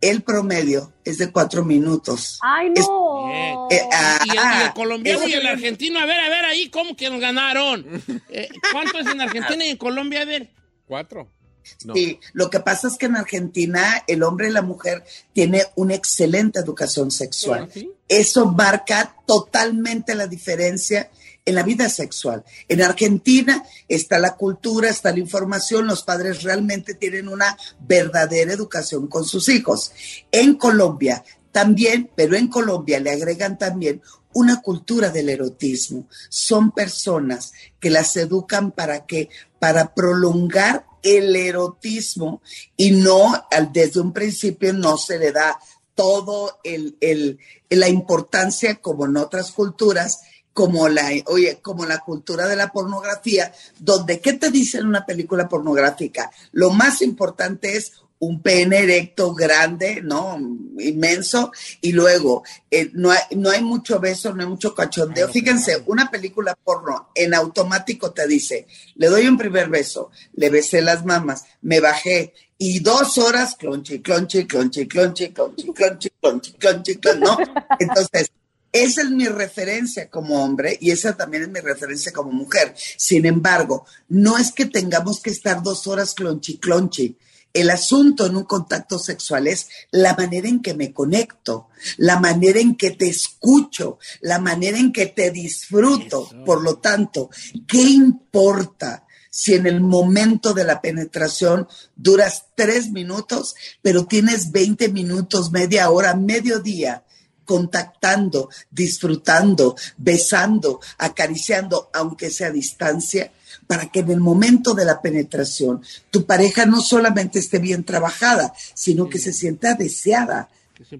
el promedio es de cuatro minutos. ¡Ay, Es- no! Eh, ah, Y el, y el ah, colombiano y el es- argentino, a ver, a ver ahí, ¿cómo que nos ganaron? Eh, ¿Cuánto es en Argentina y en Colombia, a ver? ¿Cuatro? No. Sí, lo que pasa es que en Argentina el hombre y la mujer tienen una excelente educación sexual. Eso marca totalmente la diferencia en la vida sexual. En Argentina está la cultura, está la información, los padres realmente tienen una verdadera educación con sus hijos. En Colombia también, pero en Colombia le agregan también una cultura del erotismo. Son personas que las educan para que para prolongar el erotismo y no desde un principio no se le da todo el, el- la importancia como en otras culturas como la, oye, como la cultura de la pornografía, donde, ¿qué te dice en una película pornográfica? Lo más importante es un pene erecto grande, ¿no? Inmenso, y luego eh, no, hay, no hay mucho beso, no hay mucho cachondeo. Fíjense, una película porno en automático te dice, le doy un primer beso, le besé las mamas, me bajé, y dos horas, clonchi, clonchi, clonchi, clonchi, clonchi, clonchi, clonchi, clonchi, clonchi, ¿no? Entonces, esa es mi referencia como hombre y esa también es mi referencia como mujer. Sin embargo, no es que tengamos que estar dos horas clonchi, clonchi. El asunto en un contacto sexual es la manera en que me conecto, la manera en que te escucho, la manera en que te disfruto. Por lo tanto, ¿qué importa si en el momento de la penetración duras tres minutos, pero tienes 20 minutos, media hora, medio día? contactando, disfrutando, besando, acariciando, aunque sea a distancia, para que en el momento de la penetración tu pareja no solamente esté bien trabajada, sino que se sienta deseada.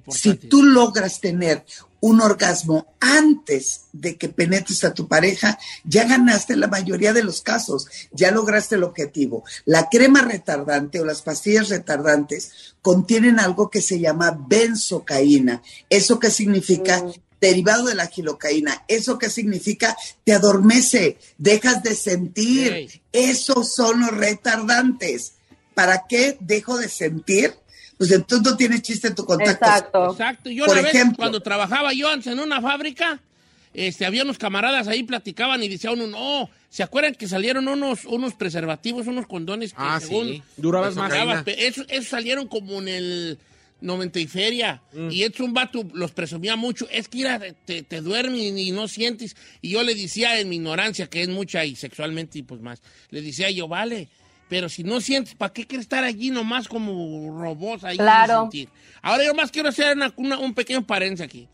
Si tú logras tener un orgasmo antes de que penetres a tu pareja, ya ganaste la mayoría de los casos, ya lograste el objetivo. La crema retardante o las pastillas retardantes contienen algo que se llama benzocaína. ¿Eso qué significa? Derivado de la gilocaína. ¿Eso qué significa? Te adormece, dejas de sentir. Esos son los retardantes. ¿Para qué dejo de sentir? Pues entonces no tiene chiste tu contacto. Exacto. Exacto. Yo Por una vez, ejemplo. cuando trabajaba yo antes en una fábrica, este, había unos camaradas ahí, platicaban y decía uno, no, ¿se acuerdan que salieron unos, unos preservativos, unos condones que Ah, según sí. Durabas La más. esos salieron como en el 90 y feria. Y es un vato, los presumía mucho. Es que mira, te, te duermes y no sientes. Y yo le decía en mi ignorancia, que es mucha y sexualmente y pues más, le decía yo, vale, pero si no sientes, ¿para qué quieres estar allí nomás como robots ahí? sin Claro. sentir? Ahora yo más quiero hacer una- una- un pequeño paréntesis aquí.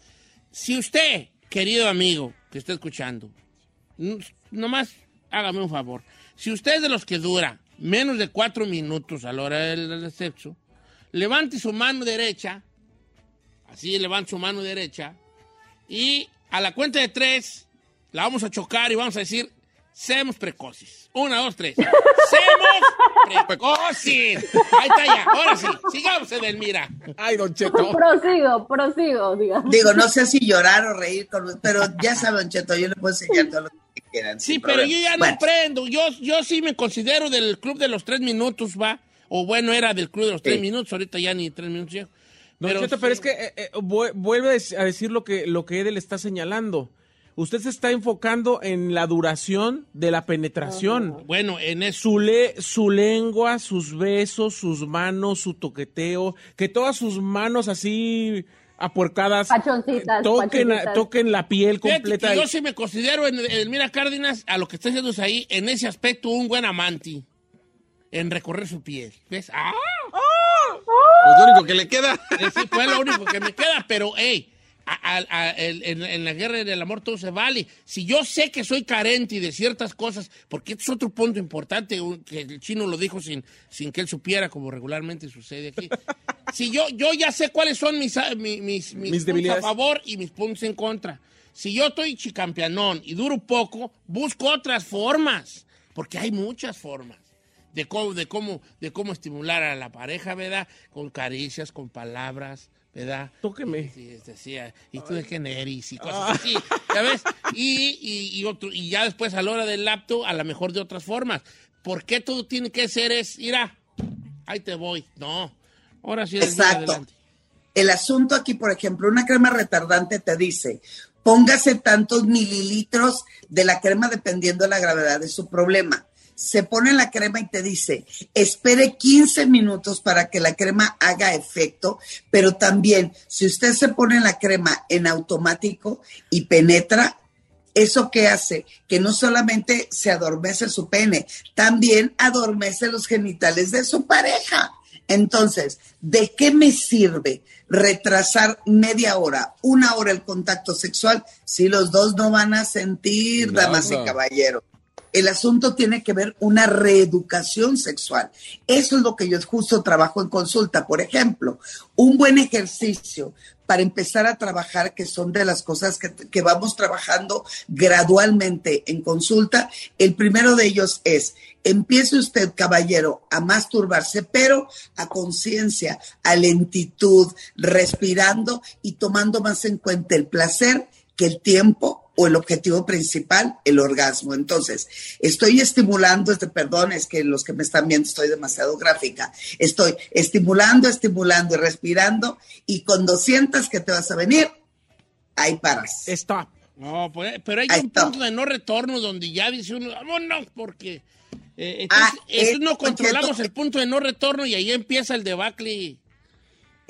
Si usted, querido amigo que está escuchando, n- nomás hágame un favor. Si usted es de los que dura menos de cuatro minutos a la hora del, del sexo, levante su mano derecha, así levante su mano derecha, y a la cuenta de tres la vamos a chocar y vamos a decir, seamos precoces. Una, dos, tres. ¡Seamos precoces! Ahí está ya, ahora sí, sigamos, Edelmira. Ay, Don Cheto. Prosigo, prosigo, digamos. Digo, no sé si llorar o reír, con, pero ya saben, Cheto, yo le puedo enseñar todo lo que quieran. Sí, pero problema. yo ya no Bueno, prendo. Yo, yo sí me considero del club de los tres minutos, ¿va? O bueno, era del club de los tres Sí. minutos, ahorita ya ni tres minutos llego. Don Cheto, sí. pero es que eh, eh, vu- vuelve a dec- a decir lo que, lo que Edel está señalando. Usted se está enfocando en la duración de la penetración. Bueno, en eso. Su, le- su lengua, sus besos, sus manos, su toqueteo, que todas sus manos así apuercadas Pachoncitas, eh, toquen, pachoncitas. toquen la piel completa. que yo sí me considero, en, en Mira Cárdenas, a lo que está haciendo ahí, en ese aspecto, un buen amante. En recorrer su piel. ¿Ves? ¡Ah! Pues lo único que le queda. Sí, fue lo único que me queda, pero, hey, a- a- a- en, en la guerra del amor todo se vale. Si yo sé que soy carente de ciertas cosas, porque este es otro punto importante, que el chino lo dijo sin, sin que él supiera, como regularmente sucede aquí. Si yo, yo ya sé cuáles son mis, a- mi- mis, mis, Mis puntos debilidades. a favor y mis puntos en contra. Si yo estoy chicampeanón y duro poco, busco otras formas, porque hay muchas formas de cómo, de cómo, de cómo estimular a la pareja, ¿verdad? Con caricias, con palabras, ¿verdad? Tóqueme. Sí, sí, decía, y tú de eres y cosas así, ¿ya ves? Y, y, y otro, y ya después a la hora del laptop, a lo mejor de otras formas. ¿Por qué todo tiene que ser es, mira, ahí te voy? No, ahora sí, Exacto. El asunto aquí, por ejemplo, una crema retardante te dice, póngase tantos mililitros de la crema dependiendo de la gravedad de su problema. Se pone la crema y te dice, espere 15 minutos para que la crema haga efecto, pero también si usted se pone la crema en automático y penetra, ¿Eso qué hace? Que no solamente se adormece su pene, también adormece los genitales de su pareja. Entonces, ¿de qué me sirve retrasar media hora, una hora el contacto sexual si los dos no van a sentir, damas y caballeros? El asunto tiene que ver una reeducación sexual. Eso es lo que yo justo trabajo en consulta. Por ejemplo, un buen ejercicio para empezar a trabajar, que son de las cosas que, que vamos trabajando gradualmente en consulta. El primero de ellos es, empiece usted, caballero, a masturbarse, pero a conciencia, a lentitud, respirando y tomando más en cuenta el placer que el tiempo o el objetivo principal, el orgasmo. Entonces, estoy estimulando, este, perdón, es que los que me están viendo estoy demasiado gráfica. Estoy estimulando, estimulando y respirando y cuando sientas que te vas a venir, ahí paras. Stop. No, pues, pero hay Ahí un está. punto de no retorno donde ya dice uno, vámonos, porque eh, Ah, entonces, eh, no porque controlamos el punto de no retorno y ahí empieza el debacle.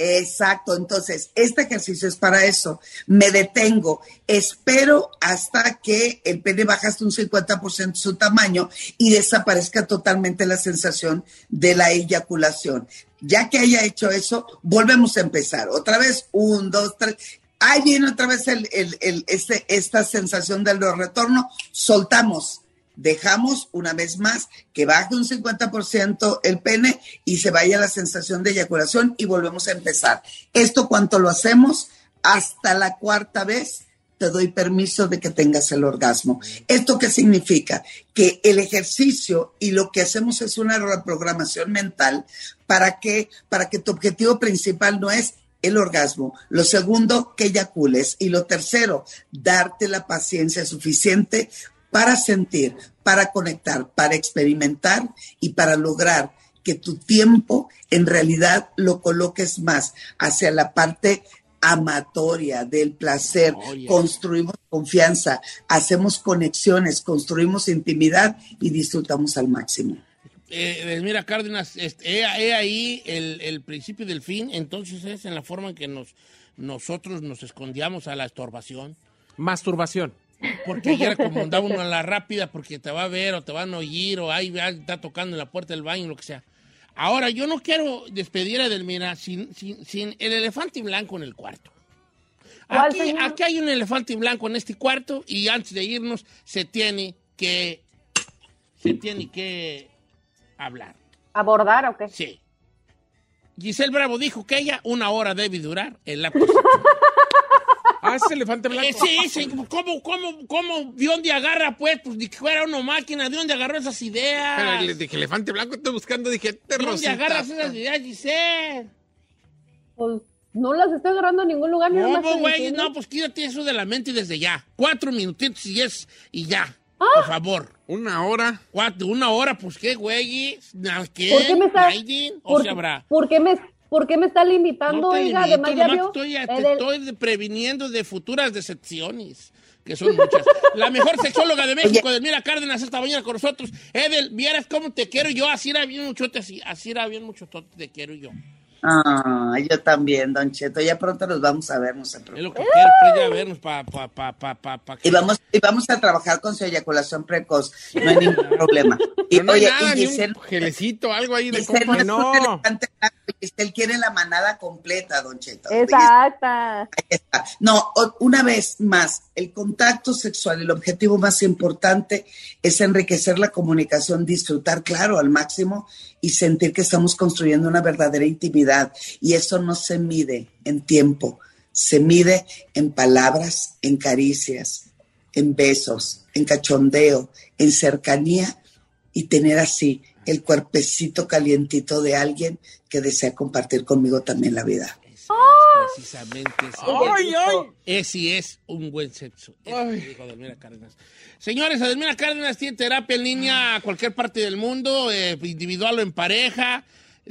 Exacto, entonces este ejercicio es para eso. Me detengo, espero hasta que el pene baja hasta un 50% su tamaño y desaparezca totalmente la sensación de la eyaculación. Ya que haya hecho eso, volvemos a empezar. Otra vez, un, dos, tres. Ahí viene otra vez el, este, esta sensación del no retorno. Soltamos dejamos una vez más que baje un 50% el pene y se vaya la sensación de eyaculación y volvemos a empezar. Esto cuanto lo hacemos hasta la cuarta vez te doy permiso de que tengas el orgasmo. ¿Esto qué significa? Que el ejercicio y lo que hacemos es una reprogramación mental para que, para que tu objetivo principal no es el orgasmo. Lo segundo, que eyacules. Y lo tercero, darte la paciencia suficiente para sentir, para conectar, para experimentar y para lograr que tu tiempo en realidad lo coloques más hacia la parte amatoria del placer. Oye. Construimos confianza, hacemos conexiones, construimos intimidad y disfrutamos al máximo. Eh, mira, Cárdenas, este, he, he ahí el, el principio del fin, entonces es en la forma en que nos, nosotros nos escondíamos a la estorbación. Masturbación. Porque ayer como andaba uno a la rápida porque te va a ver o te van a oír o ahí está tocando en la puerta del baño, lo que sea. Ahora, yo no quiero despedir a Edelmira sin, sin, sin el elefante blanco en el cuarto. ¿Cuál, Aquí, aquí hay un elefante blanco en este cuarto y antes de irnos se tiene que se tiene que hablar. ¿Abordar o qué? Sí. Giselle Bravo dijo que ella una hora debe durar el lapso. Ah, es elefante blanco. Eh, sí, sí, ¿cómo, cómo, cómo, de dónde agarra, pues? Pues ni que fuera una máquina, ¿de dónde agarró esas ideas? Pero le dije, elefante blanco, estoy buscando, dije, te ¿De dónde agarras esas ideas, Giselle? Pues no las estoy agarrando en ningún lugar. ni No, pues, güey, no, pues quítate eso de la mente desde ya. Cuatro minutitos y es, y ya. Ah. Por favor. Una hora. Cuatro, una hora, pues qué, güey. ¿Qué? ¿Por qué me está, Naiden, O por, sea, habrá. ¿por qué me, por qué me está limitando, No te oiga? limito, Además, ya vio. estoy, te Edel- estoy de- previniendo de futuras decepciones, que son muchas. La mejor sexóloga de México, Edelmira Cárdenas, esta mañana con nosotros. Edel, vieras cómo te quiero yo, así era bien mucho, así, así era bien mucho, te quiero yo. Ah, yo también, Don Cheto. Ya pronto nos vamos a ver, no se Es preocupe. lo que quiero, pues ya vernos para pa, pa, pa, pa, pa, Y vamos, y vamos a trabajar con su eyaculación precoz. No hay ningún problema. Y Pero no hay oye, nada, y ni Giselle, un gelecito, algo ahí de Giselle compa. no es Giselle quiere la manada completa, Don Cheto. Exacta. está. No, una vez más, el contacto sexual, el objetivo más importante es enriquecer la comunicación, disfrutar, claro, al máximo y sentir que estamos construyendo una verdadera intimidad. Y eso no se mide en tiempo, se mide en palabras, en caricias, en besos, en cachondeo, en cercanía y tener así el cuerpecito calientito de alguien que desea compartir conmigo también la vida. Precisamente ese, ¡Ay, ay! ese es un buen sexo. Eso que dijo Adelmira Cárdenas. Señores, Adelmira Cárdenas tiene terapia en línea a cualquier parte del mundo, eh, individual o en pareja.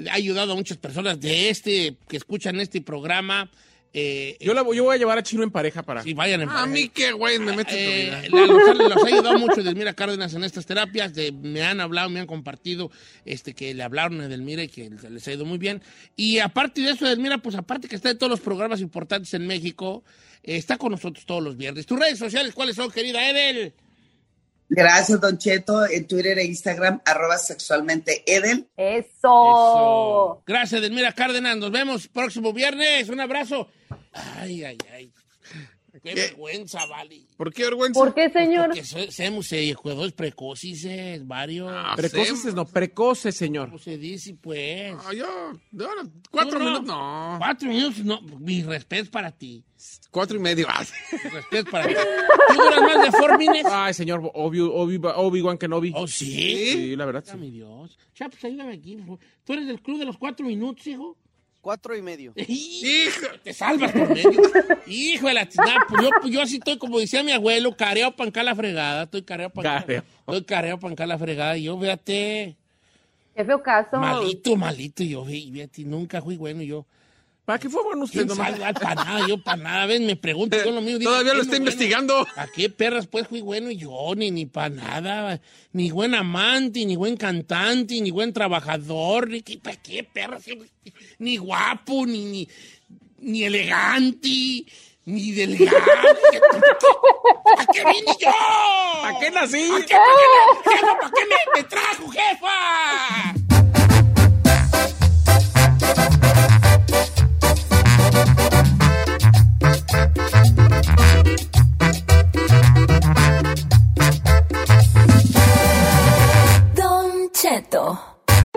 Ha ayudado a muchas personas de este, que escuchan este programa. Eh, Yo, la, voy- yo voy a llevar a Chino en pareja para. si vayan en A mí qué, güey, me metes Eh, tu vida. la- los, los ha ayudado mucho Edelmira Cárdenas en estas terapias. de- me han hablado, me han compartido este, que le hablaron a Edelmira y que les ha ido muy bien. Y aparte de eso, Edelmira, pues aparte que está en todos los programas importantes en México, eh, está con nosotros todos los viernes. ¿Tus redes sociales cuáles son, querida Edel? Gracias, Don Cheto, en Twitter e Instagram, arroba sexualmente Edel. Eso. Gracias, Edelmira Cárdenas. Nos vemos próximo viernes. Un abrazo. Ay, ay, ay. Qué, vergüenza, vale. ¿Por qué vergüenza? ¿Por qué, señor? Porque so- seamos eh, jugadores precoces, varios. Ah, Precoces, no, precoces, señor. ¿Cómo se dice, pues? Ah, yo, cuatro no. minutos, no. Cuatro minutos, no. Mi respeto para ti. Cuatro y medio. Ah, Mi respeto para ti. ¿Tú duras más de four minutes? Ay, señor, Obi- Obi- Obi-Wan Kenobi. ¿Oh, sí? Sí, la verdad, Ay, sí. mi Dios. Ya, pues ayúdame aquí. por favor. ¿Tú eres del club de los cuatro minutos, hijo? Cuatro y medio. Hijo, te salvas por medio. Hijo de la chingada, pues yo, pues yo así estoy, como decía mi abuelo, careo panca la fregada. Estoy careo panca. Careo. Estoy careo panca la fregada. Y yo, fíjate, Qué feo caso. malito, malito. Y yo, fí- fíjate, nunca fui bueno. Y yo, ¿Para qué fue bueno usted, ¿quién don sabe? Para nada, yo para nada. Ven, me pregunto, yo lo mío. digo, Todavía lo ¿quién está bueno? investigando. ¿A qué perras pues fui bueno yo? Ni, ni para nada. Ni buen amante, ni buen cantante, ni buen trabajador. Ni para qué perras. Ni guapo, ni, ni, ni elegante, ni delgado. ¿A qué vine yo? ¿Para qué nací? ¿A qué, para qué me, jefa, ¿para qué me, me trajo, jefa?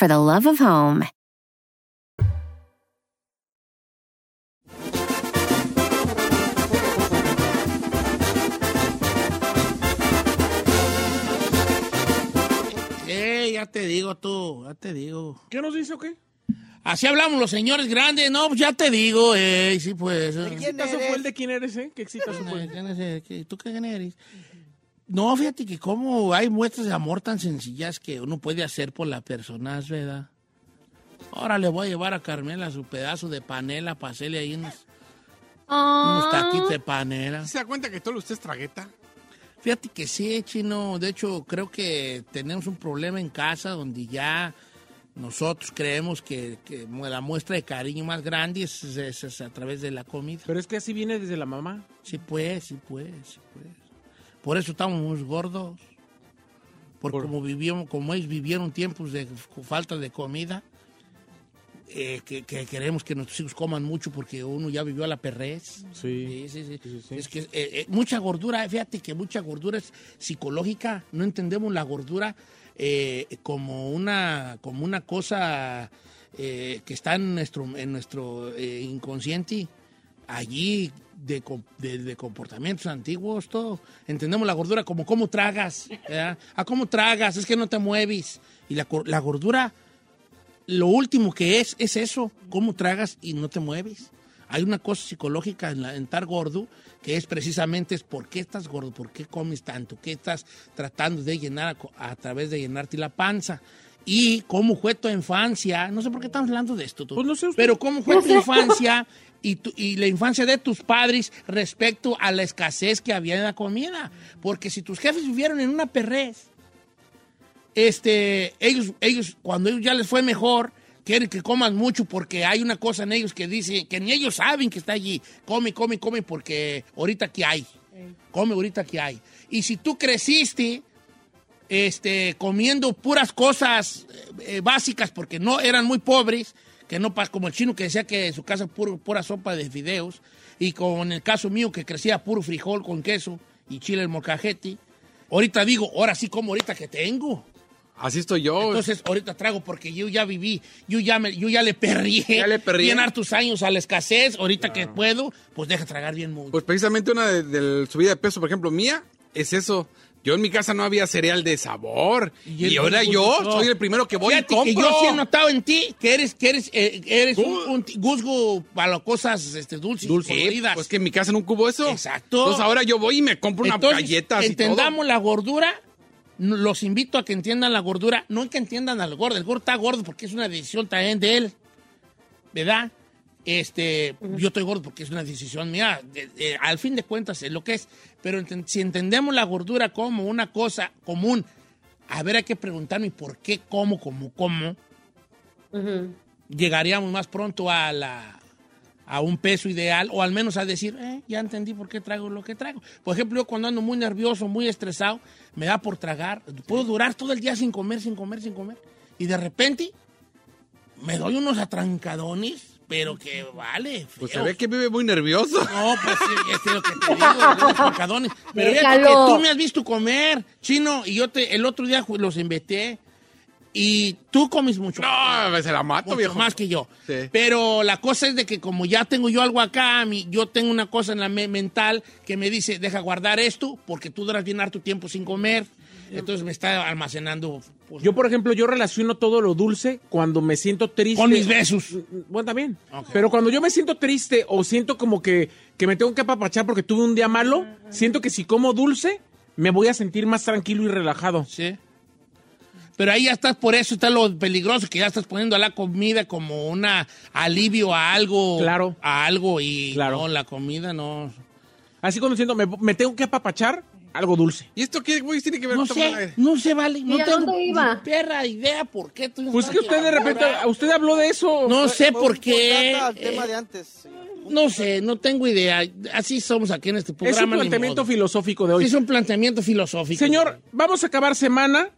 for the love of home. Eh, ya te digo tú, ya te digo. ¿Qué nos dice o qué? Así hablamos los señores grandes, no, pues ya te digo, eh, sí, pues. ¿De eh. quién ¿Qué exitazo fue el de quién eres, eh? ¿Qué exitazo ¿Quién fue? es? ¿Quién es? Eh, ¿qué- ¿Tú quién eres? No, fíjate que como hay muestras de amor tan sencillas que uno puede hacer por las personas, ¿verdad? Ahora le voy a llevar a Carmela su pedazo de panela para hacerle ahí unos, Ah. unos taquitos de panela. ¿Se da cuenta que todo usted es tragueta? Fíjate que sí, chino. De hecho, creo que tenemos un problema en casa donde ya nosotros creemos que, que la muestra de cariño más grande es, es- es a través de la comida. Pero es que así viene desde la mamá. Sí, pues, sí, pues, sí, pues. Por eso estamos muy gordos. Porque Por- como vivimos, como ellos vivieron tiempos de falta de comida, eh, que, que queremos que nuestros hijos coman mucho porque uno ya vivió a la perrez. Sí. Sí, sí, sí. Es que eh, eh, mucha gordura, fíjate que mucha gordura es psicológica. No entendemos la gordura como una como una cosa que está en nuestro en nuestro inconsciente allí de, de- de comportamientos antiguos todo. Entendemos la gordura como cómo tragas ¿verdad? a cómo tragas es que no te mueves. Y la, la gordura lo último que es es eso cómo tragas y no te mueves. Hay una cosa psicológica en, la- en estar gordo que es precisamente es por qué estás gordo, por qué comes tanto, qué estás tratando de llenar a, a través de llenarte la panza. Y cómo fue tu infancia, no sé por qué estamos hablando de esto, tú, Pues no sé pero cómo fue tu infancia y, tu- y la infancia de tus padres respecto a la escasez que había en la comida. Porque si tus jefes vivieron en una perrez, este, ellos, ellos, cuando ellos ya les fue mejor, quieren que coman mucho porque hay una cosa en ellos que dice, que ni ellos saben que está allí. Come, come, come porque ahorita que hay. Come ahorita que hay. Y si tú creciste este, comiendo puras cosas eh, eh, básicas porque no eran muy pobres, que no pa- como el chino que decía que su casa puro, pura sopa de fideos, y con el caso mío que crecía puro frijol con queso y chile en molcajete. Ahorita digo, ahora sí como ahorita que tengo. Así estoy yo. Entonces, ahorita trago porque yo ya viví, yo ya, me, yo ya le perrié, Ya le perrié. bien hartos años a la escasez. Ahorita que puedo, pues deja tragar bien mucho. Pues precisamente una de, de subida de peso, por ejemplo, mía, es eso. Yo en mi casa no había cereal de sabor. Y, ahora yo soy el primero que voy Fíjate y compro. que yo sí he notado en ti que eres, que eres, eh, eres un, un gusgo para las cosas este, dulces, Dulce. coloridas. Pues que en mi casa nunca hubo eso. Exacto. Entonces ahora yo voy y me compro unas Entonces, galletas entendamos la gordura. Los invito a que entiendan la gordura. No que entiendan al gordo. El gordo está gordo porque es una decisión también de él. ¿Verdad? Este, yo estoy gordo porque es una decisión mía. De- de- al fin de cuentas es lo que es. Pero si entendemos la gordura como una cosa común, a ver, hay que preguntarme por qué como, como, como, llegaríamos más pronto a la a un peso ideal o al menos a decir, eh, ya entendí por qué traigo lo que traigo. Por ejemplo, yo cuando ando muy nervioso, muy estresado, me da por tragar, puedo durar todo el día sin comer, sin comer, sin comer y de repente me doy unos atrancadones, pero que vale. Pues se ve que vive muy nervioso. No, pues sí, este es lo que te digo, atrancadones. Pero fíjate que tú me has visto comer, chino, y yo te el otro día los inventé y tú comes mucho. No, se la mato, Mucho viejo. más que yo. Sí. Pero la cosa es de que como ya tengo yo algo acá, mi- yo tengo una cosa en la me- mental que me dice, deja guardar esto porque tú duras bien harto tiempo sin comer. Entonces me está almacenando. pues, Yo, por ejemplo, yo relaciono todo lo dulce cuando me siento triste. Con mis besos. Bueno, también. Pero cuando yo me siento triste o siento como que, que me tengo que apapachar porque tuve un día malo, siento que si como dulce, me voy a sentir más tranquilo y relajado. Sí. Pero ahí ya estás, por eso está lo peligroso, que ya estás poniendo a la comida como un alivio a algo. Claro. A algo y Claro. no, la comida no. Así cuando siento, me, me tengo que apapachar, algo dulce. ¿Y esto qué güey, tiene que ver No con sé, no sé, vale. No ¿Y a tengo dónde iba? ni perra idea por qué tú Pues que usted de repente, usted habló de eso. No sé por un qué. al tema eh, de antes. No sé, no tengo idea. Así somos aquí en este es programa. un ni planteamiento filosófico de hoy. Sí, es un planteamiento filosófico. Señor, vamos a acabar semana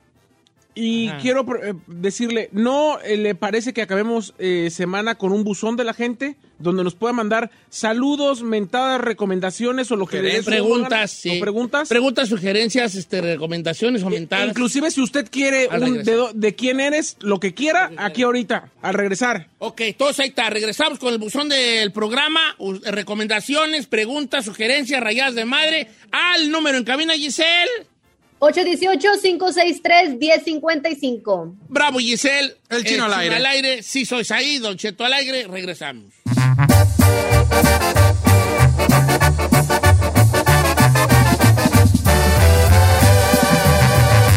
y Ajá. quiero eh, decirle, ¿no eh, le parece que acabemos eh, semana con un buzón de la gente donde nos pueda mandar saludos, mentadas, recomendaciones o lo que le preguntas, sí. ¿O preguntas? Preguntas, sugerencias, este, recomendaciones, aumentadas. Inclusive si usted quiere un de, de quién eres, lo que quiera, aquí ahorita, al regresar. Ok, todos ahí está. Regresamos con el buzón del programa. Recomendaciones, preguntas, sugerencias, rayadas de madre. Al número en cabina, Giselle. 818-563-1055. Bravo, Giselle. El chino al aire. al aire. Sí, sois ahí, Don Cheto al aire. Regresamos.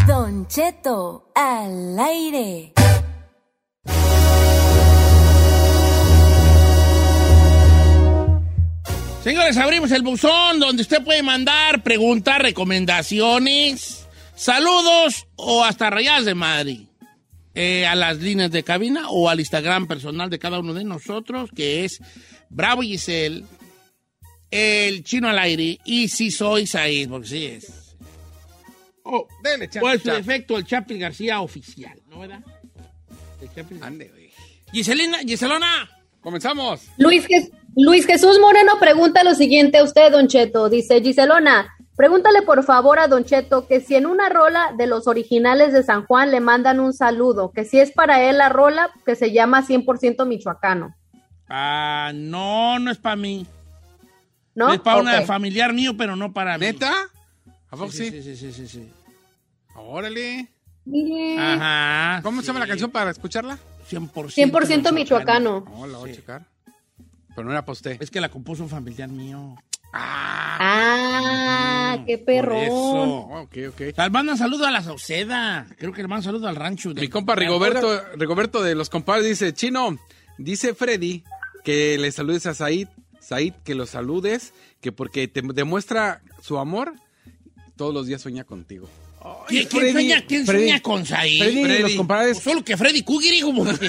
Don Cheto al aire. Señores, abrimos el buzón donde usted puede mandar preguntas, recomendaciones, saludos o hasta rayadas de madre. Eh, a las líneas de cabina o al Instagram personal de cada uno de nosotros, que es Bravo Giselle, el chino al aire, y si soy Said, porque sí es. Oh, dele, chap, O en su defecto, el Chapi García oficial, ¿no verdad? El Chapi- Ande, güey. Giselina, Giselona. Comenzamos. Luis, Luis Jesús Moreno pregunta lo siguiente a usted, Don Cheto. Dice, Giselona, pregúntale por favor a Don Cheto que si en una rola de los originales de San Juan le mandan un saludo, que si es para él la rola que se llama 100% michoacano, Ah, no, no es para mí. ¿no? Es para una Ok. familiar mío, pero no para mí. ¿Neta? ¿A poco sí? Sí, sí, sí, sí, sí. Órale. Ajá. ¿Cómo se llama la canción para escucharla? 100%, 100% michoacano. No, la voy a checar. Pero no era para usted. Es que la compuso un familiar mío. Ah, qué perrón. eso. Oh, ok, ok. Le mandan saludo a la Sauceda. Creo que le mandan saludo al rancho. de- Mi compa Rigoberto, Rigoberto de los compadres dice, Chino, dice Freddy que le saludes a Said, Said que lo saludes, que porque te demuestra su amor, todos los días sueña contigo. ¿Quién, quién Freddy, sueña, quién Freddy, sueña con Said? Freddy, Freddy. los compadres. Pues solo que Freddy Kugiri, como Freddy,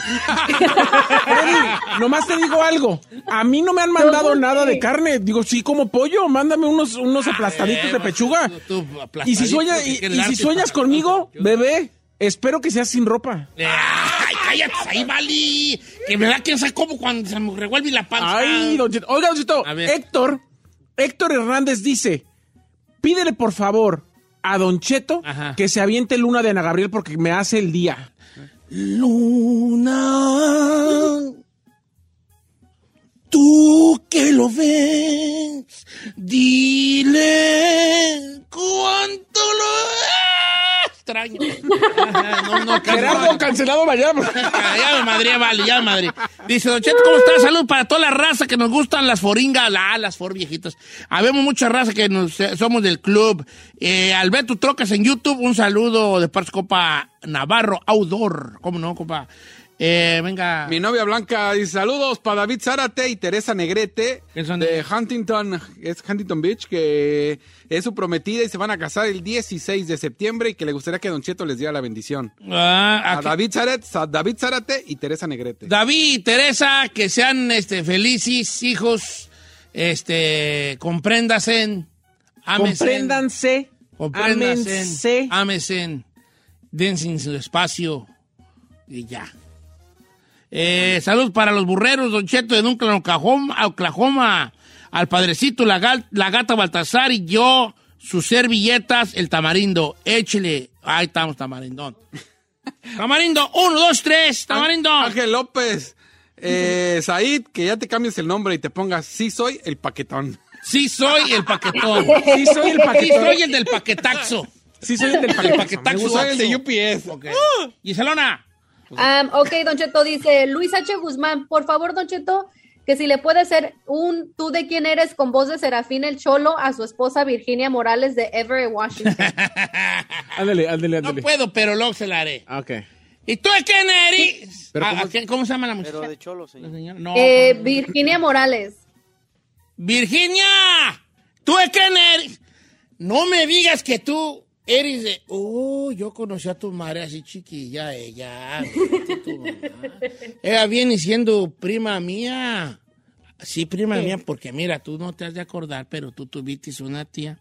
nomás te digo algo. A mí no me han mandado nada de carne. Digo, sí, como pollo, mándame unos, unos aplastaditos de pechuga. Tú, tú, aplastadito, Y si, sueñas, que y, si sueñas conmigo, bebé, espero que seas sin ropa. Ay, cállate ahí, Vali. Que me da que sabe como cuando se me revuelve la panza. Ay, don. Oiga, don ver. Héctor, Héctor Hernández dice, pídele por favor a Don Cheto Ajá. que se aviente Luna de Ana Gabriel porque me hace el día. Luna, tú que lo ves, dile cuánto lo extraño. Ajá, no, no, Gerardo, cancelado mañana. ya me madre, vale, ya me madre. Dice, Don Cheto, ¿cómo estás? Salud para toda la raza que nos gustan las foringas, la, las for viejitas. Habemos mucha raza que nos, eh, somos del club. Eh, Alberto Trocas en YouTube, un saludo de parte Copa Navarro Outdoor. ¿Cómo no, compa? Eh, venga. Mi novia Blanca dice saludos para David Zárate y Teresa Negrete ¿Quién son de ellos? Huntington, es Huntington Beach, que es su prometida y se van a casar el 16 de septiembre y que le gustaría que Don Cheto les diera la bendición. Ah, A David Zárate, a David Zárate y Teresa Negrete. David y Teresa, que sean este, felices hijos, este, Compréndanse. ámense. ámesen, dense en su espacio y ya. Eh, salud para los burreros, Don Cheto de Duncan, Oklahoma, Oklahoma, al padrecito, la, gal- la gata Baltasar y yo, sus servilletas, el tamarindo. Échele. Ahí estamos, tamarindón. Tamarindo, uno, dos, tres, tamarindo. Ángel López, eh, Said, que ya te cambies el nombre y te pongas sí soy el paquetón. Sí soy el paquetón. Sí, soy el Sí paquetón. soy el del paquetaxo. Sí, soy el del El paquetaxo. Me gusta. Soy el de UPS. Ok. Giselona. Um, ok, Don Cheto dice, Luis H. Guzmán, por favor, Don Cheto, que si le puede hacer un tú de quién eres con voz de Serafín el Cholo a su esposa Virginia Morales de Everett, Washington. Ándale, ándale, No ándale. puedo, pero luego se la haré. Ah, Ok. ¿Y tú de quién eres? Pero ¿A- ¿cómo a quién- ¿Cómo se llama la muchacha? Pero de cholo, señor. No. Eh, Virginia Morales. Virginia, ¿tú de quién eres? No me digas que tú eres de... Oh, yo conocí a tu madre así chiquilla, ella. vete tu mamá. Ella viene siendo prima mía. Sí, prima mía, porque mira, tú no te has de acordar, pero tú tuviste una tía.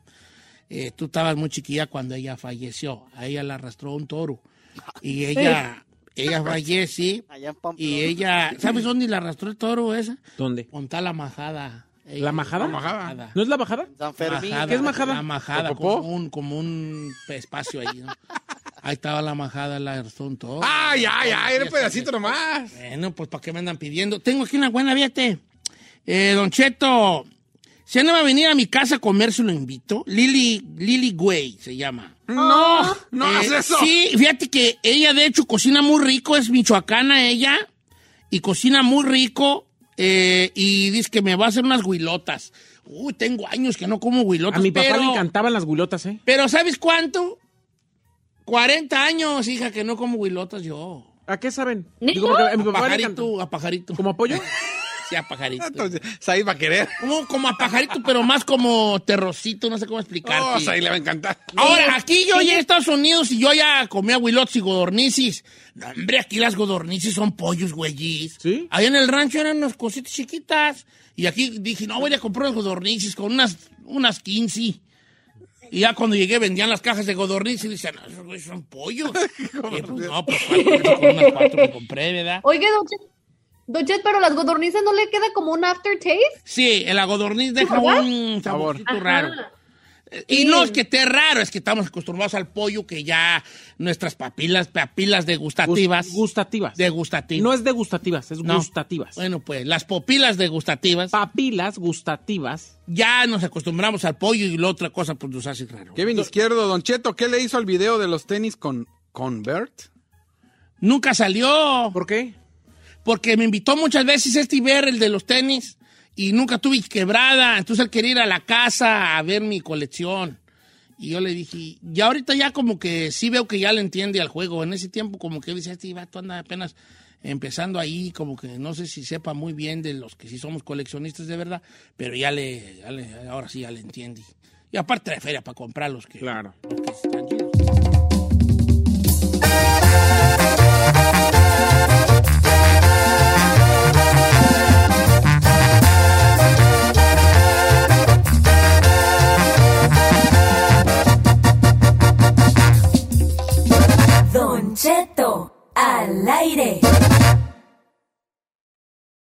Eh, tú estabas muy chiquilla cuando ella falleció. A ella la arrastró un toro. Y ella, ella fallece. Allá en. Y ella, ¿sabes dónde la arrastró el toro esa? ¿Dónde? Ponta la majada. ¿La majada? La majada. ¿No es la bajada? San Fermín. Majada, ¿Qué es majada? La majada, como un, como un espacio ahí, ¿no? Ahí estaba la majada, la toro. Ay, ay, ay, era un pedacito nomás. Bueno, pues ¿para qué me andan pidiendo? Tengo aquí una buena, fíjate. Eh, don Cheto, si no va a venir a mi casa a comer, se lo invito. Lili, Lili Güey se llama. No, no Eh, hagas eso. Sí, fíjate que ella de hecho cocina muy rico, es michoacana ella, y cocina muy rico, eh, y dice que me va a hacer unas huilotas. Uy, tengo años que no como huilotas, A mi papá pero, le encantaban las guilotas, ¿eh? pero ¿sabes cuánto? 40 años, hija, que no como huilotas yo. ¿A qué saben? Digo, a mi papá pajarito, a pajarito. ¿Como apoyo? Sí, a pajarito. Entonces, Said va a querer. Como, como a pajarito, pero más como terrocito, no sé cómo explicarte. Oh, Said le va a encantar. Ahora, aquí yo ya en Estados Unidos y yo ya comía huilotes y godornices. No, hombre, aquí las godornices son pollos, güeyes. ¿Sí? Ahí en el rancho eran unas cositas chiquitas. Y aquí dije, no, voy a comprar unas godornices con unas, unas 15. Y ya cuando llegué vendían las cajas de godornices y decían, no, esos güeyes son pollos. Y pues, no, pues cuatro, con unas cuatro que compré, ¿verdad? Oiga, Don Cheto, Don Cheto, pero las godornices no le queda como un aftertaste. Sí, el agodorniz deja ¿Verdad? un saborcito Ajá. raro. Y Sí. no es que esté raro, es que estamos acostumbrados al pollo que ya nuestras papilas, papilas degustativas. Gust- gustativas. degustativas. No es degustativas, es No. gustativas. Bueno, pues las pupilas degustativas, Papilas gustativas. ya nos acostumbramos al pollo y la otra cosa pues nos hace raro. Kevin Izquierdo, Don Cheto, ¿qué le hizo al video de los tenis con Convert? Nunca salió, ¿Por qué? Porque me invitó muchas veces este ver el de los tenis y nunca tuve quebrada, entonces él quería ir a la casa a ver mi colección. Y yo le dije, y ahorita ya como que sí veo que ya le entiende al juego. En ese tiempo como que dice, este vato anda apenas empezando ahí, como que no sé si sepa muy bien de los que sí somos coleccionistas de verdad, pero ya le, ya le- ahora sí ya le entiende. Y aparte de feria para comprar los que, Claro. los que están chidos. Cheto al aire.